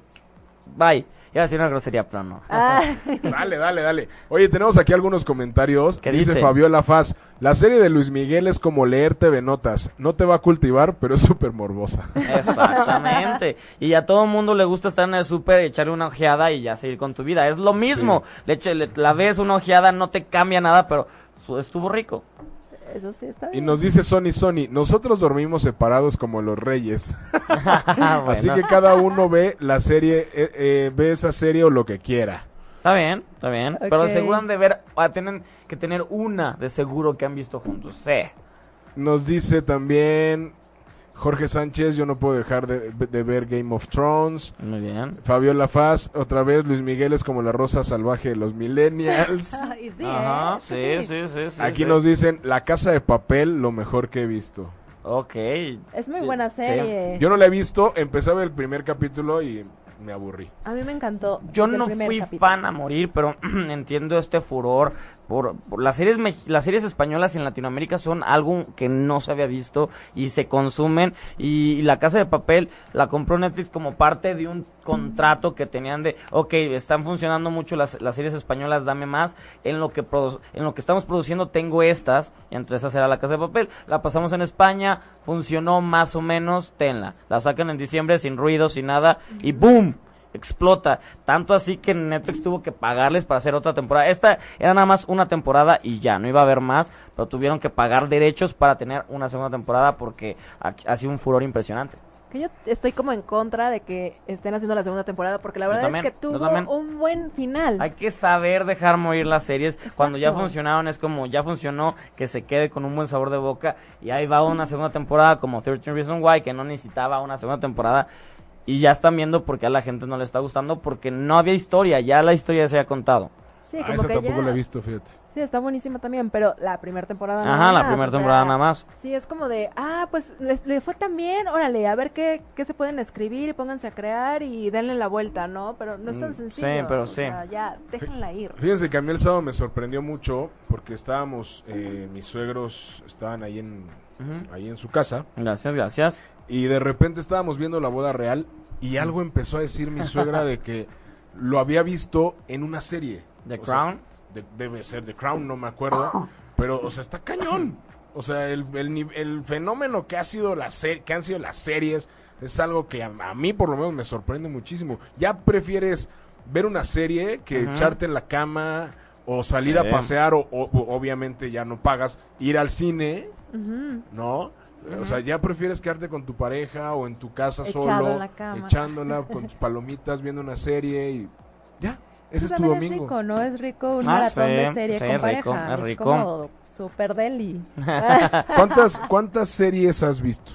bye, iba a decir una grosería, pero no. Ah, Dale, dale, dale. Oye, tenemos aquí algunos comentarios. ¿Qué dice, dice? Fabiola Faz, la serie de Luis Miguel es como leer TV Notas. No te va a cultivar, pero es súper morbosa. Exactamente. Y a todo mundo le gusta estar en el súper, echarle una ojeada y ya seguir con tu vida. Es lo mismo. Le eche- le- la ves una ojeada, no te cambia nada, pero su- estuvo rico. Eso sí está Y nos dice Sony Sony, nosotros dormimos separados como los reyes. Así que cada uno ve la serie, eh, eh, ve esa serie o lo que quiera. Está bien, está bien. Pero han de ver, ah, tienen que tener una de seguro que han visto juntos. Sí. Nos dice también Jorge Sánchez, yo no puedo dejar de, de ver Game of Thrones. Muy bien. Fabiola Faz, otra vez Luis Miguel es como la rosa salvaje de los millennials. Y sí, Ajá, ¿eh? sí, sí, sí, sí. Aquí sí. nos dicen La Casa de Papel, lo mejor que he visto. Ok. Es muy buena sí. serie. Yo no la he visto, empecé a ver el primer capítulo y me aburrí. A mí me encantó. Yo no fui capítulo. fan a morir, pero entiendo este furor por, por las series las series españolas en Latinoamérica son algo que no se había visto y se consumen y, La Casa de Papel la compró Netflix como parte de un contrato que tenían de, ok, están funcionando mucho las, las series españolas, dame más, en lo que en lo que estamos produciendo tengo estas, y entre esas era La Casa de Papel, la pasamos en España, funcionó más o menos, tenla, la sacan en diciembre sin ruido, sin nada y boom, explota. Tanto así que Netflix tuvo que pagarles para hacer otra temporada. Esta era nada más una temporada y ya, no iba a haber más, pero tuvieron que pagar derechos para tener una segunda temporada porque ha, ha sido un furor impresionante. Que yo estoy como en contra de que estén haciendo la segunda temporada porque la verdad también, es que tuvo un buen final. Hay que saber dejar morir las series. Cuando ya funcionaron es como ya funcionó, que se quede con un buen sabor de boca. Y ahí va una segunda temporada como 13 Reasons Why, que no necesitaba una segunda temporada. Y ya están viendo por qué a la gente no le está gustando, porque no había historia, ya la historia se ha contado. sí, Ah, como esa que tampoco ya- la he visto, fíjate. Sí, está buenísima también, pero la primera temporada nada Ajá, la más, primera sea, temporada nada más. Sí, es como de, ah, pues les, le fue tan bien, órale, a ver qué, qué se pueden escribir y pónganse a crear y denle la vuelta, ¿no? Pero no es tan Mm, sencillo. sí, pero o sí. sea, ya, déjenla ir. Fíjense que a mí el sábado me sorprendió mucho porque estábamos, eh, mis suegros estaban ahí en, ahí en su casa Gracias, gracias. Y de repente estábamos viendo la boda real y algo empezó a decir mi suegra de que lo había visto en una serie. The O sea, Crown. de- debe ser The Crown, no me acuerdo. Pero, o sea, está cañón. O sea, el, el, fenómeno que, ha sido la se- que han sido las series es algo que a, a mí por lo menos me sorprende muchísimo. Ya prefieres ver una serie que echarte en la cama o salir Sí. a pasear o, obviamente ya no pagas, ir al cine. ¿no? O sea, ya prefieres quedarte con tu pareja o en tu casa Echado solo, en la cama. echándola con tus palomitas, viendo una serie y ya, ese Eso es tu domingo. rico, ¿no? Es rico un Ah, maratón sí, de serie sí, con es rico, pareja. es rico. como super deli. ¿Cuántas, ¿Cuántas series has visto?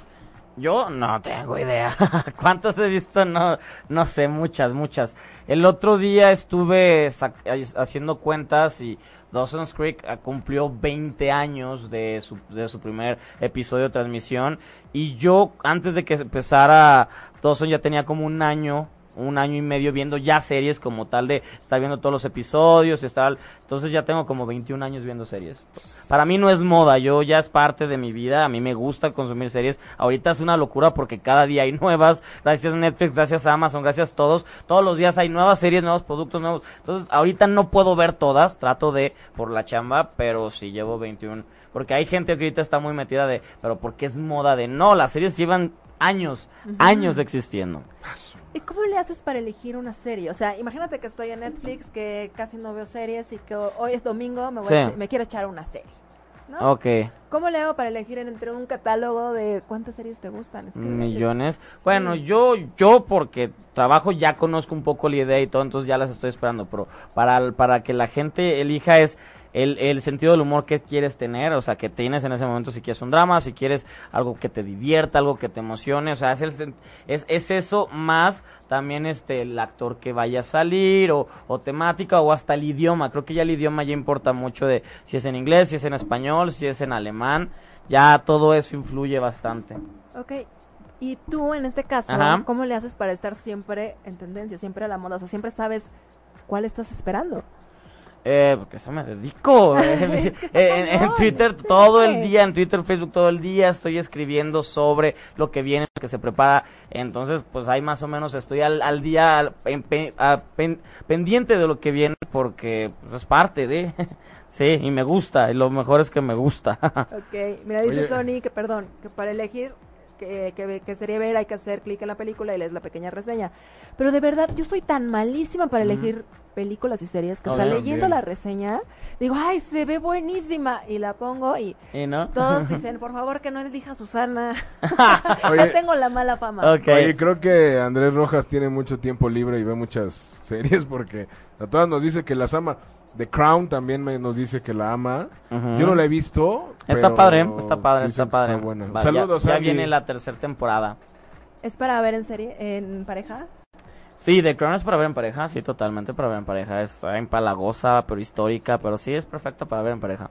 Yo no tengo idea. ¿Cuántos he visto? No, no sé, muchas, muchas. El otro día estuve haciendo cuentas y Dawson's Creek ah, cumplió 20 años de su, de su primer episodio de transmisión. Y yo, antes de que empezara Dawson, ya tenía como un año un año y medio viendo ya series como tal de estar viendo todos los episodios, estar, entonces ya tengo como 21 años viendo series. Para mí no es moda, yo ya es parte de mi vida, a mí me gusta consumir series. Ahorita es una locura porque cada día hay nuevas, gracias Netflix, gracias Amazon, gracias a todos. Todos los días hay nuevas series, nuevos productos nuevos. Entonces, ahorita no puedo ver todas, trato de por la chamba, pero sí llevo 21 porque hay gente que ahorita está muy metida de, pero porque es moda de no, las series llevan años, años existiendo. ¿Y cómo le haces para elegir una serie? O sea, imagínate que estoy en Netflix, que casi no veo series y que hoy es domingo, me, voy a Sí. me quiero echar una serie. ¿no? Ok. ¿Cómo le hago para elegir entre un catálogo de cuántas series te gustan? Es que- Millones. Bueno, yo, yo porque trabajo ya conozco un poco la idea y todo, entonces ya las estoy esperando, pero para, para que la gente elija es el, el sentido del humor que quieres tener, o sea, que tienes en ese momento si quieres un drama, si quieres algo que te divierta, algo que te emocione, o sea, es, el, es, es eso más también este el actor que vaya a salir o, o temática o hasta el idioma, creo que ya el idioma ya importa mucho de si es en inglés, si es en español, si es en alemán, ya todo eso influye bastante. Ok. Y tú, en este caso, Ajá. ¿cómo le haces para estar siempre en tendencia, siempre a la moda? O sea, siempre sabes cuál estás esperando. Eh, porque eso me dedico. eh, en, Twitter todo el día, en Twitter, Facebook todo el día estoy escribiendo sobre lo que viene, lo que se prepara. Entonces, pues ahí más o menos estoy al, al día al- en pe- a- pen- pendiente de lo que viene porque pues, es parte de. sí, y me gusta. Y lo mejor es que me gusta. Ok, mira, dice Oye. Sony que, perdón, que para elegir que, que, que sería ver hay que hacer clic en la película y lees la pequeña reseña. Pero de verdad, yo soy tan malísima para elegir películas y series que Ok. hasta leyendo la reseña, digo, ay, se ve buenísima. Y la pongo y ¿Y no? todos dicen, por favor, que no elija a Susana. Oye. ya tengo la mala fama. Ok. Oye, creo que Andrés Rojas tiene mucho tiempo libre y ve muchas series porque a todas nos dice que las ama. The Crown también me, nos dice que la ama. Yo no la he visto. Está pero padre, está padre, está padre. buena. Va, Saludos, ya, ya Andy. viene la tercera temporada. ¿Es para ver en serie, en pareja? Sí, The Crown es para ver en pareja, sí, totalmente para ver en pareja. Es empalagosa, pero histórica, pero sí es perfecta para ver en pareja.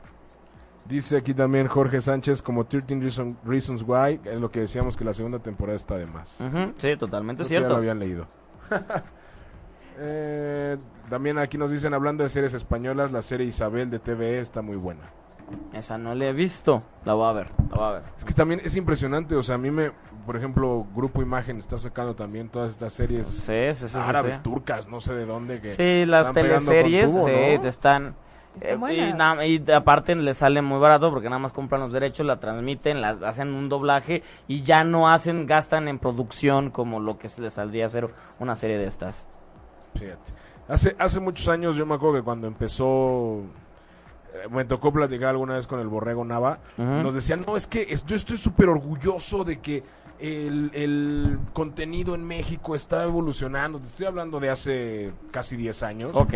Dice aquí también Jorge Sánchez como 13 Reason- Reasons Why, es lo que decíamos que la segunda temporada está de más. Sí, totalmente Creo que ya cierto. lo habían leído. Eh, también aquí nos dicen, hablando de series españolas, la serie Isabel de TVE está muy buena. Esa no la he visto. La voy a ver, la voy a ver. Es que también es impresionante, o sea, a mí me, por ejemplo, Grupo Imagen está sacando también todas estas series Sí, sí, sí, sí, árabes, sí. turcas, no sé de dónde. Que Sí, las teleseries tubo, sí, ¿no? te están... Está Eh, y, na- y aparte le sale muy barato porque nada más compran los derechos, la transmiten, la, hacen un doblaje y ya no hacen, gastan en producción como lo que se les saldría hacer una serie de estas. Fíjate. Hace, hace muchos años yo me acuerdo que cuando empezó, eh, me tocó platicar alguna vez con el Borrego Nava, nos decían, no, es que es- yo estoy súper orgulloso de que el, el contenido en México está evolucionando. Te estoy hablando de hace casi 10 años. Ok.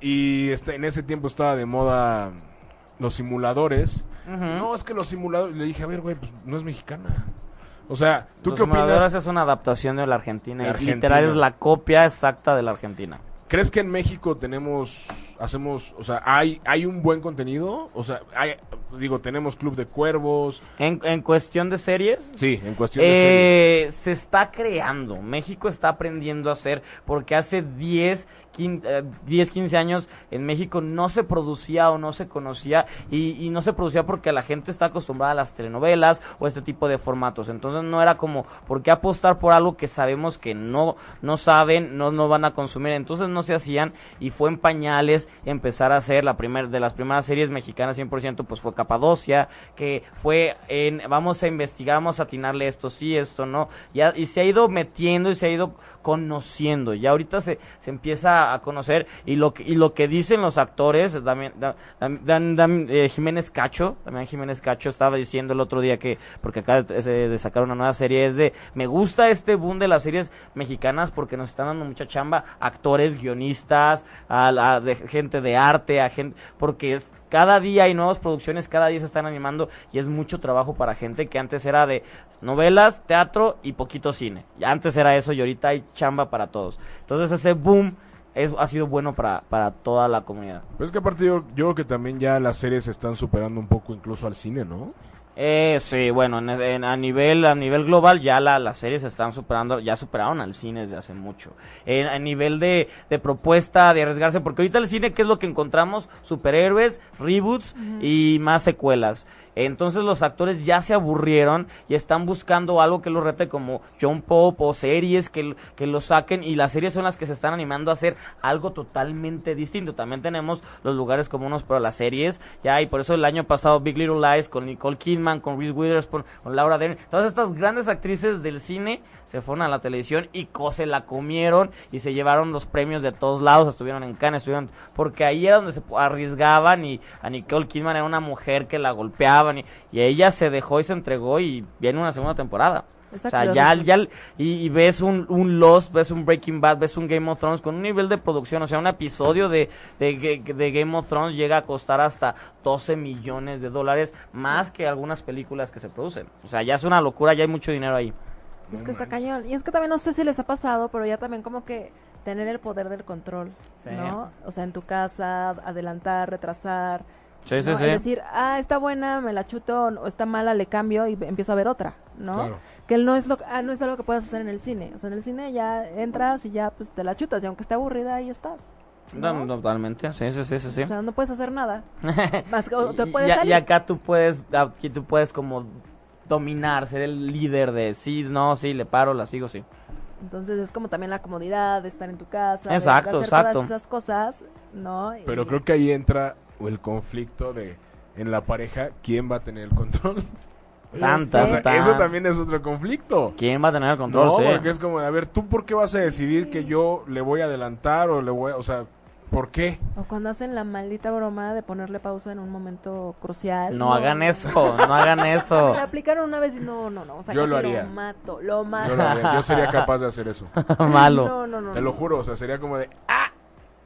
Y este, en ese tiempo estaba de moda los simuladores. No, es que los simuladores... Le dije, a ver, güey, pues no es mexicana. O sea, ¿tú Los qué opinas? es una adaptación de la Argentina. Y Argentina. Literal es la copia exacta de la Argentina. ¿Crees que en México tenemos, hacemos, o sea, hay, hay un buen contenido? O sea, hay, digo, tenemos Club de Cuervos. En, en cuestión de series, Sí, en cuestión de series. Eh, se está creando. México está aprendiendo a hacer porque hace 10, 15, eh, 10, 15 años en México no se producía o no se conocía y, y no se producía porque la gente está acostumbrada a las telenovelas o este tipo de formatos. Entonces no era como, ¿por qué apostar por algo que sabemos que no, no saben, no, no van a consumir? Entonces no se hacían y fue en pañales empezar a hacer la primer, de las primeras series mexicanas 100% pues fue Capadocia, que fue en, vamos a investigar, vamos a atinarle esto sí, esto no, ya, y se ha ido metiendo y se ha ido conociendo, y ahorita se, se empieza a conocer, y lo y lo que dicen los actores, también, da- Dan- eh, Jiménez Cacho, también Jiménez Cacho estaba diciendo el otro día que, porque acá de, de sacar una nueva serie, es de, me gusta este boom de las series mexicanas porque nos están dando mucha chamba, actores, guionistas, a, gente de arte, a gente, porque es, cada día hay nuevas producciones, cada día se están animando y es mucho trabajo para gente que antes era de novelas, teatro y poquito cine. Antes era eso y ahorita hay chamba para todos. Entonces ese boom es, ha sido bueno para, para toda la comunidad. Pero es que aparte yo, yo creo que también ya las series se están superando un poco incluso al cine, ¿no? Eh, sí, bueno, en- en- a nivel a nivel global ya la, las series se están superando, ya superaron al cine desde hace mucho. En- a nivel de, de propuesta, de arriesgarse, porque ahorita el cine, ¿qué es lo que encontramos? Superhéroes, reboots y más secuelas. Entonces los actores ya se aburrieron y están buscando algo que los rete como John Pop o series que, que lo saquen y las series son las que se están animando a hacer algo totalmente distinto. También tenemos los lugares comunes para las series, ya y por eso el año pasado Big Little Lies con Nicole Kidman, con Reese Witherspoon, con Laura Dern, todas estas grandes actrices del cine se fueron a la televisión y se la comieron y se llevaron los premios de todos lados, estuvieron en Cannes, estuvieron porque ahí era donde se arriesgaban y a Nicole Kidman era una mujer que la golpeaban y, y ella se dejó y se entregó y viene una segunda temporada. Exacto. O sea, ya, ya y, y ves un, un Lost, ves un Breaking Bad, ves un Game of Thrones con un nivel de producción, o sea, un episodio de, de, de Game of Thrones llega a costar hasta 12 millones de dólares, más que algunas películas que se producen. O sea, ya es una locura, ya hay mucho dinero ahí. Es que está cañón. Y es que también no sé si les ha pasado, pero ya también como que tener el poder del control, Sí. ¿no? O sea, en tu casa, adelantar, retrasar. Sí, sí, ¿no? sí. Es decir, ah, está buena, me la chuto, o está mala, le cambio y empiezo a ver otra, ¿no? Claro. Que no es lo ah, no es algo que puedas hacer en el cine. O sea, en el cine ya entras y ya pues te la chutas y aunque esté aburrida ahí estás. No, ¿no? Totalmente, sí, sí, sí, sí. O sea, no puedes hacer nada. Más que o te puedes y, salir. y acá tú puedes, aquí tú puedes como dominar, ser el líder de sí, no, sí, le paro, la sigo, sí. Entonces es como también la comodidad de estar en tu casa, Exacto, de, hacer exacto. todas esas cosas, ¿no? Pero Y- creo que ahí entra el conflicto de en la pareja quién va a tener el control. Tanta, O sea, tan- eso también es otro conflicto. ¿Quién va a tener el control? No, Sí. porque es como, de, a ver, ¿tú por qué vas a decidir que yo le voy a adelantar o le voy a, o sea, ¿por qué? O cuando hacen la maldita broma de ponerle pausa en un momento crucial. No hagan eso, no hagan eso. Me la aplicaron una vez y no, no, no. O sea, Yo casi lo haría. Lo mato, lo mato. Yo, lo haría, yo sería capaz de hacer eso. Malo. No, no, no. Te lo juro, o sea, sería como de ¡ah!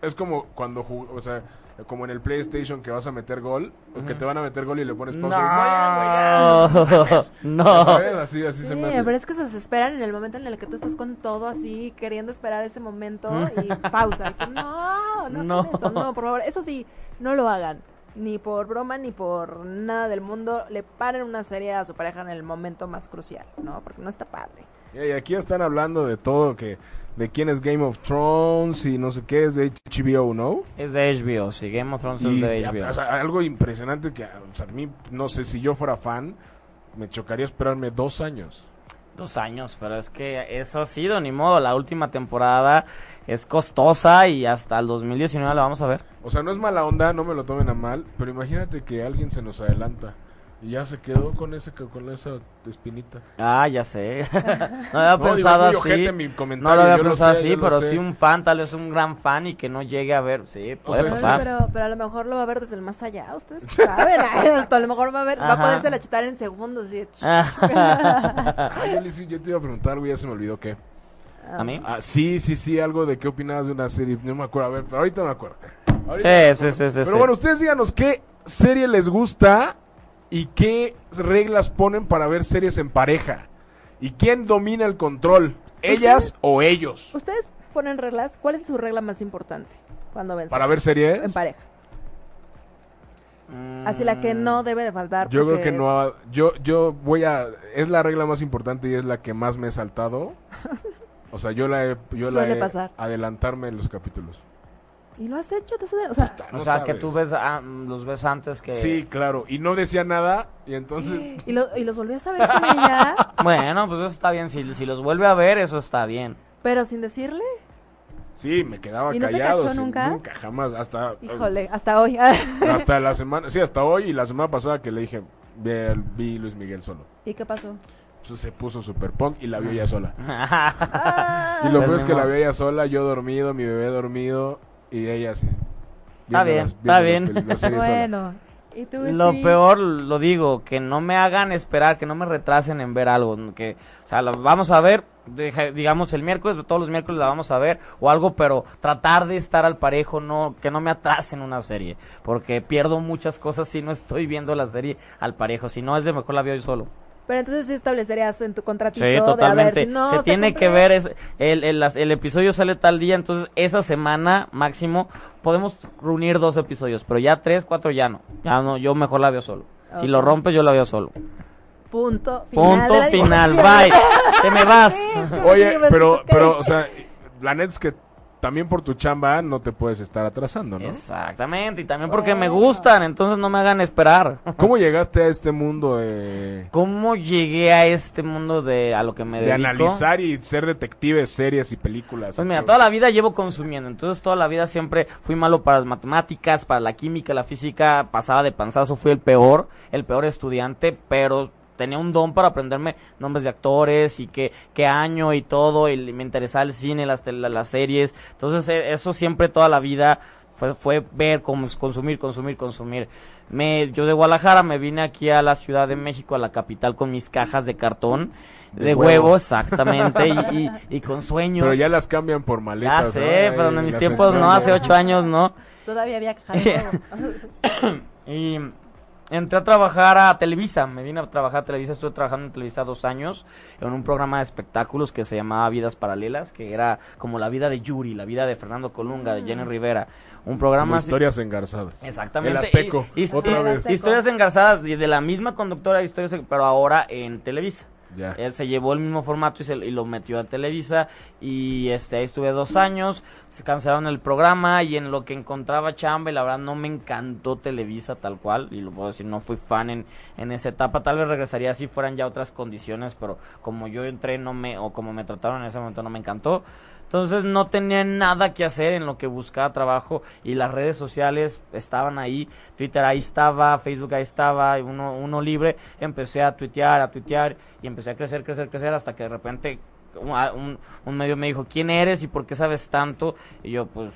Es como cuando jug- o sea, como en el PlayStation que vas a meter gol, que te van a meter gol y le pones pausa. y, "No, ya". No, Ya no. sabes, Así, así se me hace. pero es que se desesperan en el momento en el que tú estás con todo así, queriendo esperar ese momento y pausa. Y no, no, No. eso, no, por favor. Eso sí, no lo hagan. Ni por broma, ni por nada del mundo. Le paren una serie a su pareja en el momento más crucial, ¿no? Porque no está padre. Y aquí están hablando de todo, que de quién es Game of Thrones y no sé qué, es de HBO, ¿no? Es de HBO, sí, Game of Thrones es Y de a- HBO. o sea, algo impresionante que o sea, a mí, no sé, si yo fuera fan, me chocaría esperarme dos años. Dos años, pero es que eso ha sido, ni modo, la última temporada es costosa y hasta el 2019 la vamos a ver. O sea, no es mala onda, no me lo tomen a mal, pero imagínate que alguien se nos adelanta y ya se quedó con ese con esa espinita. Ah, ya sé. no había No, pensado así. mi No lo había yo lo pensado sé, así, pero sí un fan, tal vez un gran fan y que no llegue a ver. Sí, puede sea, pasar. pero, pero a lo mejor lo va a ver desde el más allá, ustedes saben. a lo mejor va a ver, va a poderse la chutar en segundos. y- Ah, hice- yo te iba a preguntar, güey, ya se me olvidó qué. ¿A mí? Ah, sí, sí, sí, algo de qué opinabas de una serie. No me acuerdo, a ver, pero ahorita me acuerdo. Ahorita Sí, me sí, acuerdo. sí, sí, Pero sí. bueno, ustedes díganos qué serie les gusta y qué reglas ponen para ver series en pareja. ¿Y quién domina el control? ¿Ellas o ellos? Ustedes ponen reglas. ¿Cuál es su regla más importante cuando ven ¿Para ver series? en pareja? Así la que no debe de faltar. Yo creo que no. Yo, yo voy a. Es la regla más importante y es la que más me he saltado. O sea, yo la he. Yo la Suele he pasar. adelantarme en los capítulos. ¿Y lo has hecho? ¿Te has- O sea, O No sea, que tú ves, ah, los ves antes que... Sí, claro. Y no decía nada. Y entonces. ¿y, lo- y los volvías a ver con ella, Bueno, pues eso está bien. Si, si los vuelve a ver, eso está bien. pero sin decirle. Sí, me quedaba ¿Y no te callado. cachó sí, nunca? Nunca, jamás. Hasta. Híjole, hasta hoy. Hasta la semana. Sí, hasta hoy y la semana pasada que le dije. Vi, vi Luis Miguel solo. ¿Y qué pasó? Entonces se puso super punk y la vio ella sola. Y lo Pues peor es que la vio ella sola, yo dormido, mi bebé dormido y ella así. Está bien, las- está bien. la la bueno. ¿Y tú, Lo peor, lo digo, que no me hagan esperar, que no me retrasen en ver algo. Que, o sea, lo vamos a ver, deja- digamos el miércoles, todos los miércoles la vamos a ver o algo, pero tratar de estar al parejo, no que no me atrasen una serie. Porque pierdo muchas cosas si no estoy viendo la serie al parejo. Si no, es de mejor la veo yo solo. Pero entonces sí establecerías en tu contratito Sí, de a totalmente. ver si no se tiene que ver, es, el, el, el episodio sale tal día, entonces esa semana máximo podemos reunir dos episodios, pero ya tres, cuatro ya no. Ya no, yo mejor la veo solo. Si lo rompes, yo la veo solo. Punto final. Punto de final, bye. Te me vas. Oye, pero, pero, o sea, la neta es que también por tu chamba no te puedes estar atrasando, ¿no? Exactamente, y también porque me Bueno. gustan, entonces no me hagan esperar. ¿Cómo llegaste a este mundo de, ¿Cómo llegué a este mundo de a lo que me de dedico? analizar y ser detectives, series y películas? Pues mira, todo? toda la vida llevo consumiendo, entonces toda la vida siempre fui malo para las matemáticas, para la química, la física, pasaba de panzazo, fui el peor, el peor estudiante, pero tenía un don para aprenderme nombres de actores y qué, qué año y todo, y me interesaba el cine, las, las series, entonces eh, eso siempre toda la vida fue, fue ver, cómo consumir, consumir, consumir. Me, yo de Guadalajara me vine aquí a la Ciudad de México, a la capital, con mis cajas de cartón, De de, huevo. huevo, exactamente, y, y, y con sueños. Pero ya las cambian por Ya maletas. sé, ¿no? pero en mis tiempos no, hace ocho años no. Todavía había caja de huevo. Y entré a trabajar a Televisa, me vine a trabajar a Televisa, estuve trabajando en Televisa dos años en un programa de espectáculos que se llamaba Vidas Paralelas, que era como la vida de Yuri, la vida de Fernando Colunga, de Jenny Rivera, un programa Como historias engarzadas. Exactamente. El Azteco, Y- y- otra vez. Historias engarzadas de, de la misma conductora, historias, pero ahora en Televisa. Ya. Él se llevó el mismo formato y, se, y lo metió a Televisa y este ahí estuve dos años, se cancelaron el programa y en lo que encontraba chamba la verdad no me encantó Televisa tal cual y lo puedo decir, no fui fan en, en esa etapa, tal vez regresaría si fueran ya otras condiciones, pero como yo entré no me, o como me trataron en ese momento no me encantó. Entonces no tenía nada que hacer en lo que buscaba trabajo y las redes sociales estaban ahí, Twitter ahí estaba, Facebook ahí estaba, uno, uno libre, empecé a tuitear, a tuitear y empecé a crecer, crecer, crecer hasta que de repente un- un medio me dijo, ¿quién eres y por qué sabes tanto? Y yo pues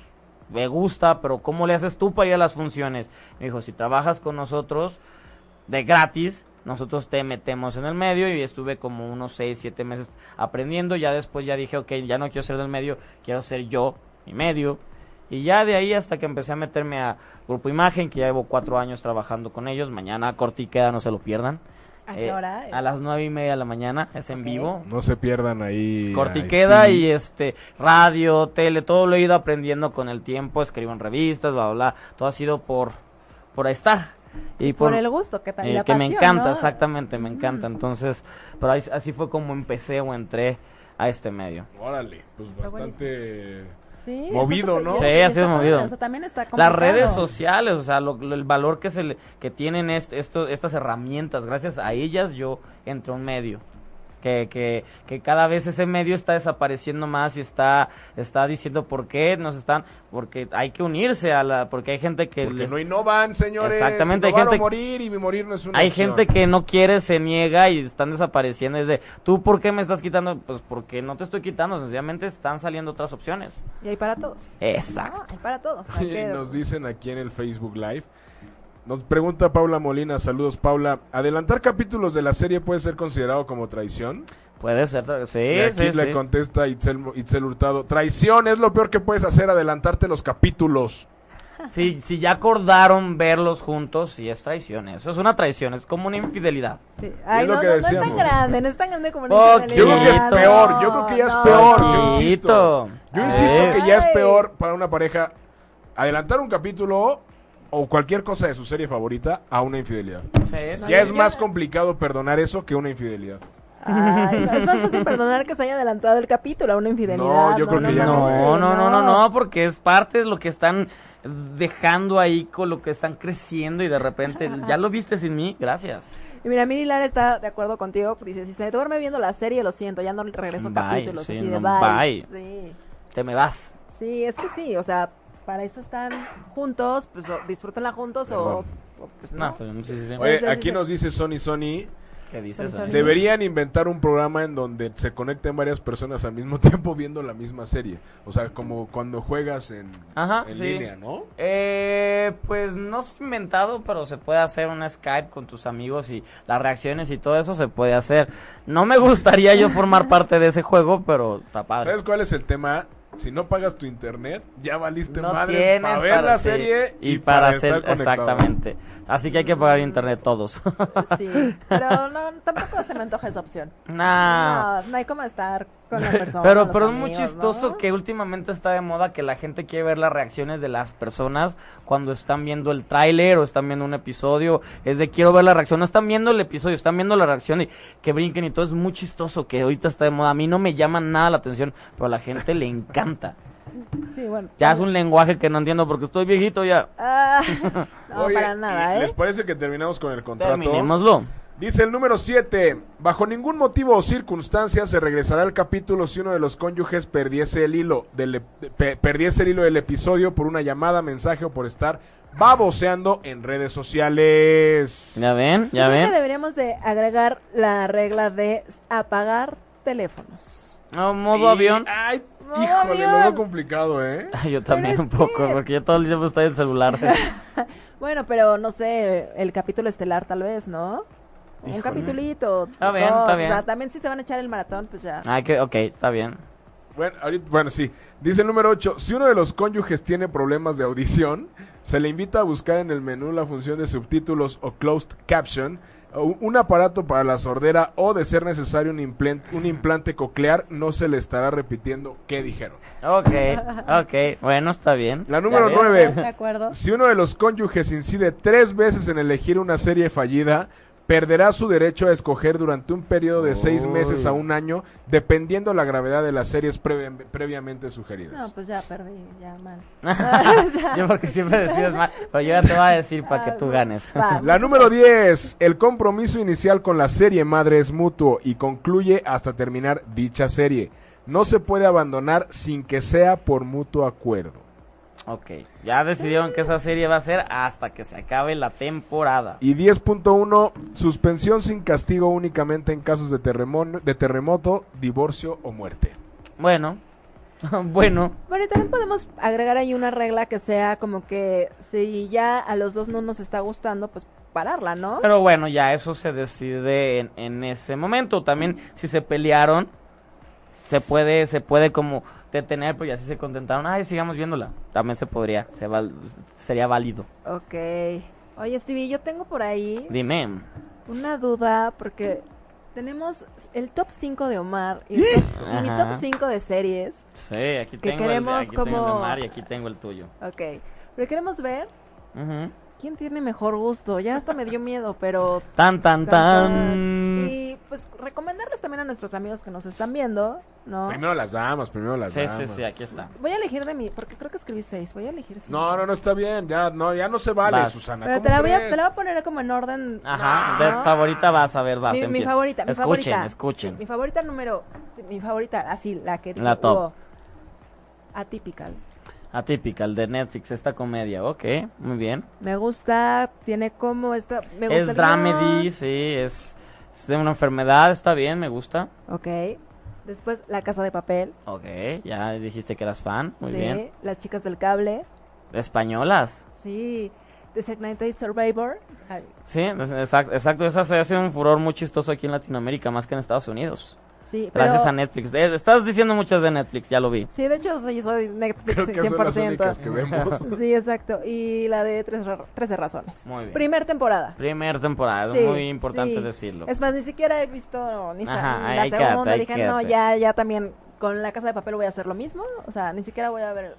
me gusta, pero ¿cómo le haces tú para ir a las funciones? Me dijo, si trabajas con nosotros de gratis, nosotros te metemos en el medio y estuve como unos 6, 7 meses aprendiendo. Ya después ya dije, ok, ya no quiero ser del medio, quiero ser yo, mi medio. Y ya de ahí hasta que empecé a meterme a Grupo Imagen, que ya llevo cuatro años trabajando con ellos. Mañana corte y queda, no se lo pierdan. ¿A qué Eh, hora? A las nueve y media de la mañana, es en vivo. No se pierdan ahí. Corte y a queda Stevie. y este radio, tele, todo lo he ido aprendiendo con el tiempo, escribo en revistas, bla, bla, bla. Todo ha sido por, por estar. Y por, el gusto, que eh, la que me pasión, encanta, ¿no? exactamente, me encanta. Entonces, pero ahí- así fue como empecé o entré a este medio. Órale, pues bastante. Sí, Movido, ¿no? Sí, ha sido movido. O sea, también está Las redes sociales, o sea, lo- lo- el valor que se le, que tienen est- esto, estas herramientas, gracias a ellas yo entro a un medio. Que, que, que cada vez ese medio está desapareciendo más y está, está diciendo por qué nos están, porque hay que unirse a la, porque hay gente que Porque les- no innovan, señores. Exactamente, hay gente- morir y morir no es una hay opción. gente que no quiere, se niega y están desapareciendo. Es de, ¿tú por qué me estás quitando? Pues porque no te estoy quitando, sencillamente están saliendo otras opciones. Y hay para todos. Exacto. Ah, hay para todos. Hay que- nos dicen aquí en el Facebook Live. Nos pregunta Paula Molina, saludos Paula. ¿Adelantar capítulos de la serie puede ser considerado como traición? Puede ser, sí, y aquí sí, le sí. contesta Itzel, Itzel Hurtado, traición es lo peor que puedes hacer, adelantarte los capítulos. Si, si ya acordaron verlos juntos, sí es traición. Eso es una traición, es como una infidelidad. Sí. Ay, no, que no, no es tan grande, no es tan grande como la Poquito. Yo creo que es infidelidad, peor, yo creo que ya es no. peor, yo insisto. Yo Sí. insisto que ya es peor para una pareja adelantar un capítulo o cualquier cosa de su serie favorita a una infidelidad. Sí. Ya es más complicado perdonar eso que una infidelidad. Ay, no, es más fácil perdonar que se haya adelantado el capítulo a una infidelidad. No, yo creo que ya No, no, no, no, no, no, porque es parte de lo que están dejando ahí con lo que están creciendo y de repente, ya lo viste sin mí, gracias. Y mira, Miri Lara está de acuerdo contigo. Dice, si se duerme viendo la serie, lo siento, ya no regreso Bye, capítulos. sí, así de no, bye. bye. Sí. Te me vas. sí, es que sí, o sea, para eso están juntos, pues o disfrútenla juntos o, Perdón. o, pues No, no. sí, sí, sí. Oye, aquí nos dice Sony Sony, ¿Qué sorry. Ani? deberían inventar un programa en donde se conecten varias personas al mismo tiempo viendo la misma serie. O sea, como cuando juegas en, Ajá, en sí. línea, ¿no? Eh, pues no es inventado, pero se puede hacer un Skype con tus amigos y las reacciones y todo eso se puede hacer. No me gustaría yo formar parte de ese juego, pero está padre. ¿Sabes cuál es el tema? Si no pagas tu internet, ya valiste no tienes para ver la sí, serie y, para, hacer estar conectado. Así que hay que pagar internet todos. Sí, pero no, tampoco se me antoja esa opción. nah. No, no hay como estar con la persona. Pero, pero es muy chistoso ¿no? que últimamente está de moda que la gente quiere ver las reacciones de las personas cuando están viendo el tráiler o están viendo un episodio. Es de quiero ver la reacción. No están viendo el episodio, están viendo la reacción y que brinquen y todo. Es muy chistoso que ahorita está de moda. A mí no me llama nada la atención, pero a la gente le encanta. Sí, bueno. Ya es un lenguaje que no entiendo porque estoy viejito ya. Ah, no, Oye, para nada, ¿y ¿eh? ¿Les parece que terminamos con el contrato? Terminémoslo. Dice el número 7. Bajo ningún motivo o circunstancia se regresará al capítulo si uno de los cónyuges perdiese el hilo del, pe- perdiese el hilo del episodio por una llamada, mensaje o por estar baboseando en redes sociales. ¿Ya ven? Yo ¿Ya creo que ven? deberíamos de agregar la regla de apagar teléfonos. No, modo Y- avión. Ay, Modo híjole, lo avión. veo complicado, ¿eh? Ay, Yo también un poco, que- porque yo todo el tiempo estoy en el celular. Bueno, pero no sé, el capítulo estelar tal vez, ¿no? Un capitulito. Está bien, está o bien. sea, también si se van a echar el maratón, pues ya. Ay, que, ok, está bien. Bueno, ahorita- bueno, sí. Dice el número 8. Si uno de los cónyuges tiene problemas de audición, se le invita a buscar en el menú la función de subtítulos o closed caption, o un aparato para la sordera o, de ser necesario, un, implant- un implante coclear. No se le estará repitiendo qué dijeron. Ok, ok, bueno, está bien. La número Ya ves. ¿De 9. acuerdo? Si uno de los cónyuges incide tres veces en elegir una serie fallida, perderá su derecho a escoger durante un periodo de seis Uy. meses a un año, dependiendo la gravedad de las series previ- previamente sugeridas. No, pues ya perdí, ya mal. yo porque siempre decides mal, pero yo ya te voy a decir para que tú ganes. Va. La número 10. El compromiso inicial con la serie madre es mutuo y concluye hasta terminar dicha serie. No se puede abandonar sin que sea por mutuo acuerdo. Ok, ya decidieron que esa serie va a ser hasta que se acabe la temporada. Y 10.1. Suspensión sin castigo únicamente en casos de, terremoto, de terremoto, divorcio o muerte. Bueno, bueno, Bueno, y también podemos agregar ahí una regla que sea como que si ya a los dos no nos está gustando, pues pararla, ¿no? pero bueno, ya eso se decide en, en ese momento. También si se pelearon, se puede, se puede como detener, pero ya si se contentaron, ay, sigamos viéndola. También se podría, se val- sería válido. Ok. Oye, Stevie, yo tengo por ahí Dime. una duda porque tenemos el top 5 de Omar y, top- y mi top Ajá. 5 de series. Sí, aquí Que tengo, el, de- queremos aquí tengo el de como- Mar y aquí tengo el tuyo. Ok. Pero queremos ver quién tiene mejor gusto. Ya hasta me dio miedo, pero... Tan, tan, tan. Pues recomendarles también a nuestros amigos que nos están viendo, ¿no? Primero las damas, primero las Sí, damas. sí, sí, aquí está. Voy a elegir de mí, porque creo que escribí seis. Voy a elegir seis. No, no, no está bien. Ya no, ya no se vale, Vas. Susana. Pero ¿cómo te la, voy a, te la voy a poner como en orden. Ajá, ¿no? de favorita vas a ver, vas. mi, mi favorita, mi escuchen, favorita. escuchen. Sí, mi favorita número. sí, mi favorita, así, la que. La top. hubo. Atypical. Atypical de Netflix, esta comedia, ok, muy bien. Me gusta, tiene como esta. Me gusta Es dramedy, sí, es, es de una enfermedad, está bien, me gusta. Ok. Después, La Casa de Papel. Ok, ya dijiste que eras fan, muy sí. bien. Las Chicas del Cable. Españolas, Sí. Designated Survivor. Ay, sí, exacto, exacto, esa se hace un furor muy chistoso aquí en Latinoamérica, más que en Estados Unidos. Sí, pero. Gracias a Netflix. Eh, estás diciendo muchas de Netflix, ya lo vi. Sí, de hecho, sí, soy Netflix Creo que son las 100%. únicas que vemos. Sí, exacto. Y la de tres ra- 13 razones. Muy bien. Primer temporada. Primer temporada, Sí, muy importante sí. decirlo. Es más, ni siquiera he visto ni sa- Ajá, la ahí segunda. Dije, no, ya, ya también con la casa de papel voy a hacer lo mismo. O sea, ni siquiera voy a ver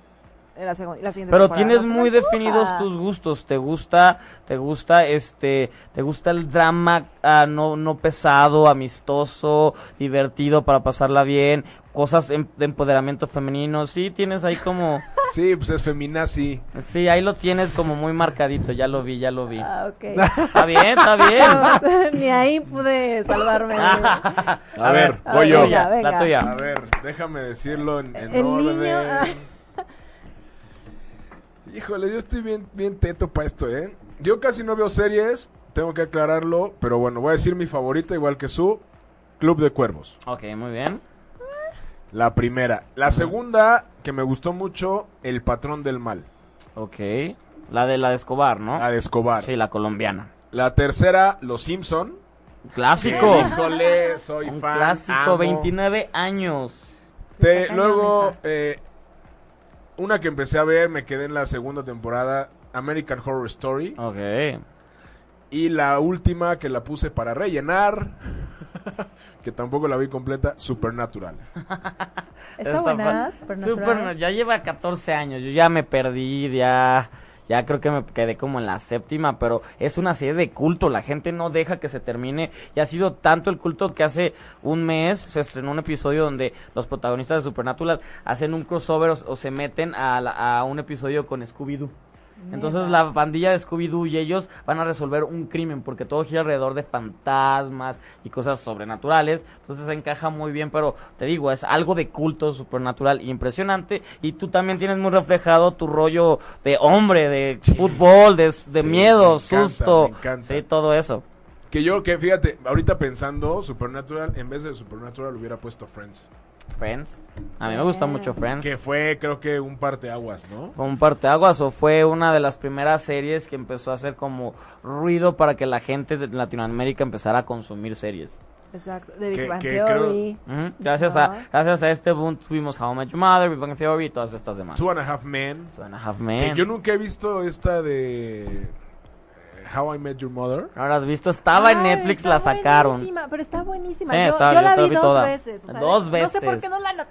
la, segun- la siguiente Pero temporada. tienes No muy definidos tus gustos. Te gusta, te gusta este, te gusta el drama ah, no, no pesado, amistoso, divertido para pasarla bien, cosas em- de empoderamiento femenino. Sí, tienes ahí como, Sí, pues es feminazi. sí, ahí lo tienes como muy marcadito. Ya lo vi, ya lo vi. Ah, ok. Está bien, está bien. ni ahí pude salvarme. A ver, voy yo. La venga. A tuya. ver, déjame decirlo en, en El orden. niño, ah. Híjole, yo estoy bien, bien teto para esto, ¿eh? Yo casi no veo series, tengo que aclararlo, pero bueno, voy a decir mi favorita, igual que su, Club de Cuervos. Ok, muy bien. La primera. La segunda, que me gustó mucho, El Patrón del Mal, Ok. La de la de Escobar, ¿no? la de Escobar. Sí, la colombiana. La tercera, Los Simpson. Clásico. Híjole, soy Un fan. clásico, amo. 29 años. Te- luego, eh, una que empecé a ver, me quedé en la segunda temporada, American Horror Story. Ok. Y la última que la puse para rellenar, que tampoco la vi completa, Supernatural. Está Está buena, Supernatural. Ya lleva 14 años, yo ya me perdí, ya, ya creo que me quedé como en la séptima, pero es una serie de culto, la gente no deja que se termine y ha sido tanto el culto que hace un mes se estrenó un episodio donde los protagonistas de Supernatural hacen un crossover o, se meten a, la- a un episodio con Scooby-Doo. Entonces la pandilla de Scooby-Doo y ellos van a resolver un crimen porque todo gira alrededor de fantasmas y cosas sobrenaturales. Entonces se encaja muy bien, pero te digo, es algo de culto supernatural impresionante y tú también tienes muy reflejado tu rollo de hombre, de fútbol, de, de Sí, miedo, me encanta, susto, me encanta. sí, todo eso. Que yo, que fíjate, ahorita pensando, Supernatural, en vez de Supernatural hubiera puesto Friends. Friends. A mí me gusta mucho Friends. Que fue, creo que, un parteaguas, ¿no? ¿Fue un parteaguas o fue una de las primeras series que empezó a hacer como ruido para que la gente de Latinoamérica empezara a consumir series? Exacto, de Big Que- Bang que Theory. Gracias, a, gracias a este boom tuvimos How I Met Your Mother, Big Bang Theory y todas estas demás. Two and a Half Men. Two and a Half Que Men. yo nunca he visto esta de How I Met Your Mother. ¿No la has visto? Estaba en Ay, Netflix, está la sacaron. buenísima, pero está buenísima. Sí, yo está- yo yo la vi vi dos toda. veces. o sea, Dos No sé por veces. qué no la noté.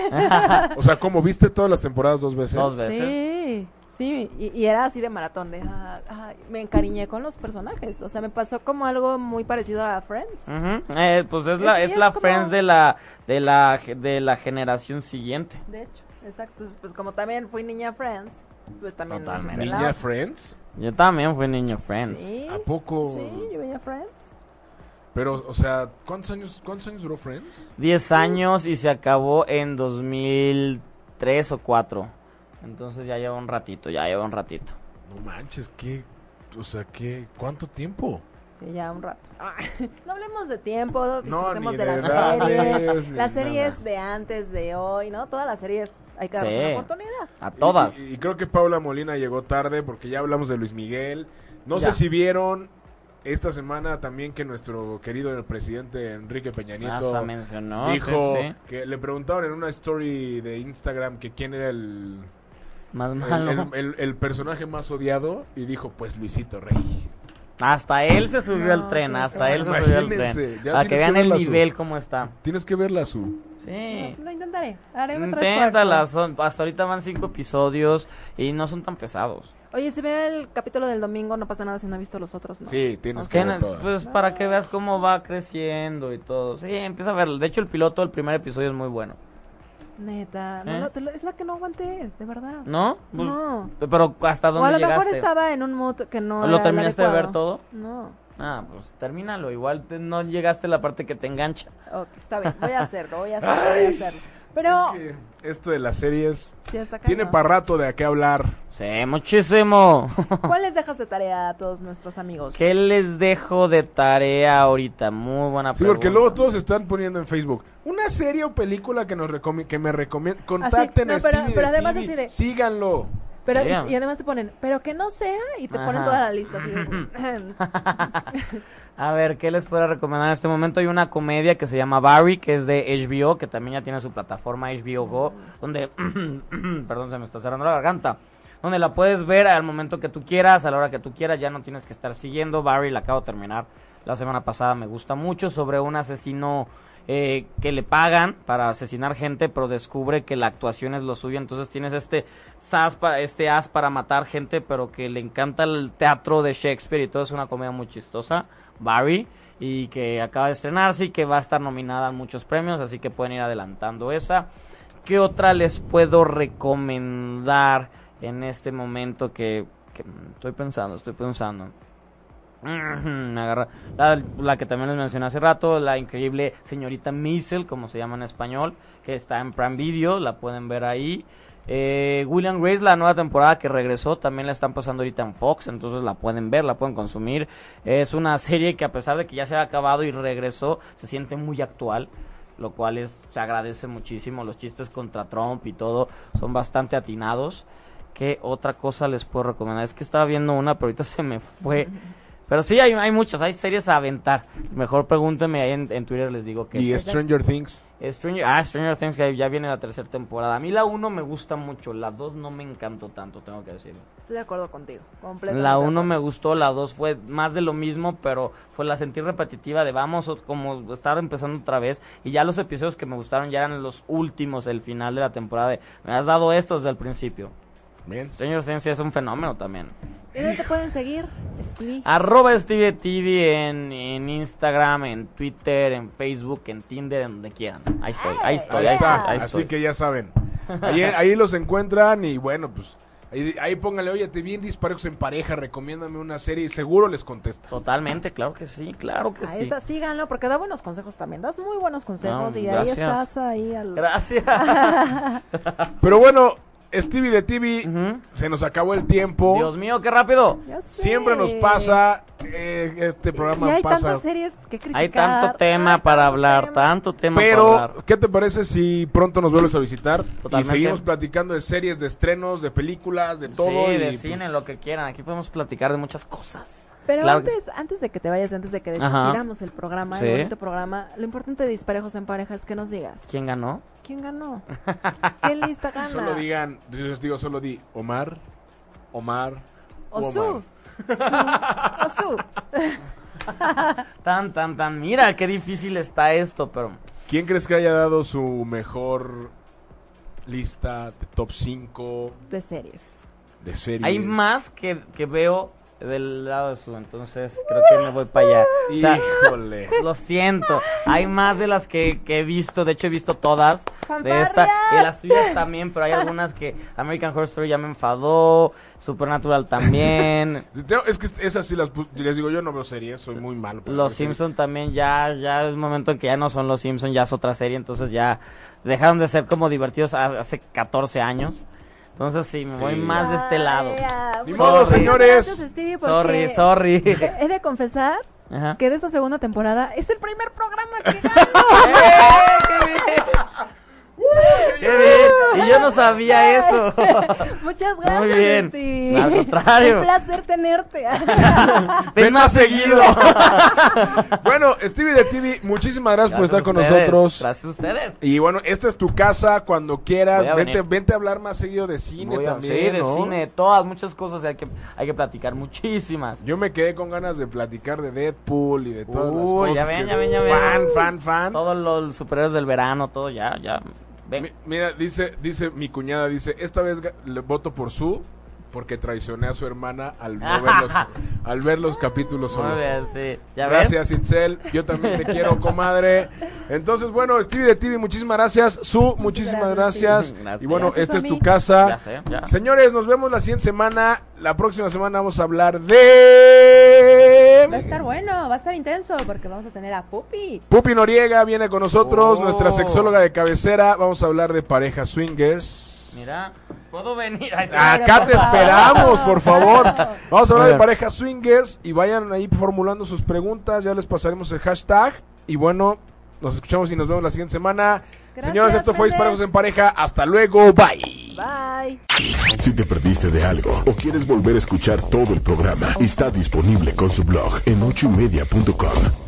O sea, como viste todas las temporadas dos veces. Dos veces. Sí, sí, y, y era así de maratón, de, ah, ah, me encariñé con los personajes, o sea, me pasó como algo muy parecido a Friends. Ujú, eh, pues es la, Sí, es es la como- Friends de la, de la, de la generación siguiente. De hecho, exacto, Entonces, pues como también fui niña Friends, pues también... Totalmente. Niña Friends. Yo también fui niño Friends. Sí, ¿A poco? sí, yo veía Friends. Pero, o sea, ¿cuántos años, ¿cuántos años duró Friends? 10 años y se acabó en 2003 o 4. Entonces ya lleva un ratito, ya lleva un ratito. No manches, ¿qué? O sea, ¿qué? ¿Cuánto tiempo? Sí, ya un rato. Ah, no hablemos de tiempo, disfrutemos ni de, de las edades, series, las series nada. de antes, de hoy, ¿no? Todas las series hay que darles Sí. una oportunidad. A todas. Y, y creo que Paula Molina llegó tarde porque ya hablamos de Luis Miguel. No Ya. sé si vieron esta semana también que nuestro querido presidente Enrique Peña Nieto Hasta mencionó. dijo sí, sí. que le preguntaron en una story de Instagram que quién era el, Más el, malo. el- el- el personaje más odiado y dijo pues Luisito Rey. Hasta él se subió No, al tren, hasta él se subió al tren. Para que vean el Su. nivel cómo está. Tienes que verla su. Sí, Sí. Lo intentaré. Haré. Inténtala, son- hasta ahorita van cinco episodios y no son tan pesados. Oye, si ve el capítulo del domingo, no pasa nada si no he visto los otros, ¿no? Sí, tienes que ver Tienes, pues para que veas cómo va creciendo y todo. Sí, empieza a verlo. De hecho, el piloto del primer episodio es muy bueno. Neta, no, ¿Eh? no, te lo- es la que no aguanté, de verdad. ¿No? Pues, No. Pero ¿hasta O a dónde lo mejor llegaste? estaba en un mood que no ¿Lo era el terminaste de ver todo? No. Ah, pues termínalo. Igual te- no llegaste a la parte que te engancha. Ok, está bien, voy a hacerlo, voy a hacerlo, voy a hacerlo. Pero, Es que esto de las series sí tiene para rato de a qué hablar. Sí, muchísimo. ¿cuál les dejas de tarea a todos nuestros amigos? ¿Qué les dejo de tarea ahorita? Muy buena Sí, pregunta. porque luego todos están poniendo en Facebook una serie o película que nos recomi- que me recomienden. Contacten no, a pero- Stevie pero de además TV, así de- síganlo. Pero, y, y además te ponen, pero que no sea, y te ponen toda la lista así de... A ver, ¿qué les puedo recomendar en este momento? Hay una comedia que se llama Barry, que es de HBO, que también ya tiene su plataforma HBO Go, donde, perdón, se me está cerrando la garganta, donde la puedes ver al momento que tú quieras, a la hora que tú quieras, ya no tienes que estar siguiendo. Barry la acabo de terminar la semana pasada, me gusta mucho, sobre un asesino eh, que le pagan para asesinar gente, pero descubre que la actuación es lo suyo, entonces tienes este este as para matar gente, pero que le encanta el teatro de Shakespeare y todo es una comedia muy chistosa, Barry, y que acaba de estrenarse y que va a estar nominada a muchos premios, así que pueden ir adelantando esa. ¿Qué otra les puedo recomendar en este momento que estoy pensando, estoy pensando? Agarra. La, la que también les mencioné hace rato, la increíble señorita Maisel, como se llama en español, que está en Prime Video, la pueden ver ahí. Eh, William Grace, la nueva temporada que regresó, también la están pasando ahorita en Fox, entonces la pueden ver, la pueden consumir. Es una serie que a pesar de que ya se ha acabado y regresó, se siente muy actual, lo cual es, se agradece muchísimo. Los chistes contra Trump y todo son bastante atinados. ¿Qué otra cosa les puedo recomendar? Es que estaba viendo una, pero ahorita se me fue. Pero sí, hay, hay muchas, hay series a aventar. Mejor pregúntenme ahí en, en Twitter, les digo que... Y Stranger Things. Stranger, ah, Stranger Things, que ya viene la tercera temporada. A mí la 1 me gusta mucho, la 2 no me encantó tanto, tengo que decirlo. Estoy de acuerdo contigo, completamente. La de 1 acuerdo. me gustó, la 2 fue más de lo mismo, pero fue la sentí repetitiva de vamos, como estar empezando otra vez. Y ya los episodios que me gustaron ya eran los últimos, el final de la temporada. De, me has dado esto desde el principio. Bien. Stranger Things es un fenómeno también. ¿Y dónde te pueden seguir, Stevie? Arroba Stevie TV en, en Instagram, en Twitter, en Facebook, en Tinder, en donde quieran. Ahí estoy, ahí estoy, ahí estoy, ahí Así estoy. que ya saben. Ahí, ahí los encuentran y bueno, pues ahí, ahí póngale, oye, te vi en disparos en pareja, recomiéndame una serie y seguro les contesta. Totalmente, claro que sí, claro que Ahí sí. está, síganlo, porque da buenos consejos también. Das muy buenos consejos No, y ahí estás ahí al... Gracias. Pero bueno, Stevie de TV, se nos acabó el tiempo. Dios mío, qué rápido. Siempre nos pasa, eh, este Y programa hay pasa. tantas series que criticar. Hay tanto tema hay para tanto hablar, tema. tanto tema para Pero, hablar. ¿qué te parece si pronto nos vuelves a visitar? Totalmente. Y seguimos platicando de series, de estrenos, de películas, de todo. sí, y, de pues, cine, lo que quieran. Aquí podemos platicar de muchas cosas. Pero Claro antes, antes de que te vayas, antes de que despidamos el programa, Sí. el bonito programa, lo importante de Disparejos en Pareja es que nos digas. ¿Quién ganó? ¿Quién ganó? ¿Qué lista gana? Solo digan, yo les digo, solo di Omar, Omar, Osu. Omar. Osu. Tan, tan, tan. Mira qué difícil está esto, pero. ¿Quién crees que haya dado su mejor lista de top 5 De series. de series? Hay más que, que veo del lado de su, entonces creo que me voy para allá. O sea, Híjole. Lo siento, hay más de las que, que he visto, de hecho he visto todas de esta y las tuyas también, pero hay algunas que American Horror Story ya me enfadó, Supernatural también, Es que esas sí las les digo, yo no veo series, soy muy malo. Los series. Simpson también ya ya es momento en que ya no son Los Simpson, ya es otra serie, entonces ya dejaron de ser como divertidos ha- hace 14 años. Entonces sí, me voy más de este lado. Ni modo, señores. gracias, Stevie, porque Sorry, sorry. He de confesar Ajá. que de esta segunda temporada es el primer programa que gano. ¡Eh, qué bien! ¡Qué bien! Y yo no sabía eso. Muchas gracias. Muy bien. Al contrario. Un placer tenerte. Ven más seguido. Bueno, Stevie de TV, muchísimas gracias, por estar con ustedes. nosotros. Gracias a ustedes. Y bueno, esta es tu casa cuando quieras. A Vente, vente a hablar más seguido de cine Voy a- también. sí, de ¿no? cine, de todas, muchas cosas hay que, hay que platicar, muchísimas. Yo me quedé con ganas de platicar de Deadpool y de todas las Uy, cosas. ya ven, ya ven, ya ven. Fan, fan, fan. Todos los superhéroes del verano, todo ya, ya. Mi- Mira, dice, dice mi cuñada, dice, esta vez le voto por su porque traicioné a su hermana al no ver los, al ver los capítulos solo. Muy bien, sí. ¿Ya ves? Gracias, Itzel. Yo también te quiero, comadre. Entonces, bueno, Stevie de TV, muchísimas gracias. Su, muchísimas gracias, gracias. Stevie. Gracias. Y bueno, Gracias esta es tu casa. Ya sé, ya. Señores, nos vemos la siguiente semana. La próxima semana vamos a hablar de... Va a estar bueno, va a estar intenso porque vamos a tener a Pupi. Pupi Noriega viene con nosotros, Oh. nuestra sexóloga de cabecera. Vamos a hablar de parejas swingers. Mira, ¿puedo venir? Ay. Acá te esperamos, por favor. Vamos a hablar de parejas swingers y vayan ahí formulando sus preguntas. Ya les pasaremos el hashtag. Y bueno, nos escuchamos y nos vemos la siguiente semana. Gracias, Señores, esto fue. Disparejos en Pareja. Hasta luego. Bye. Bye. Si te perdiste de algo o quieres volver a escuchar todo el programa, está disponible con su blog en ochoymedia.com.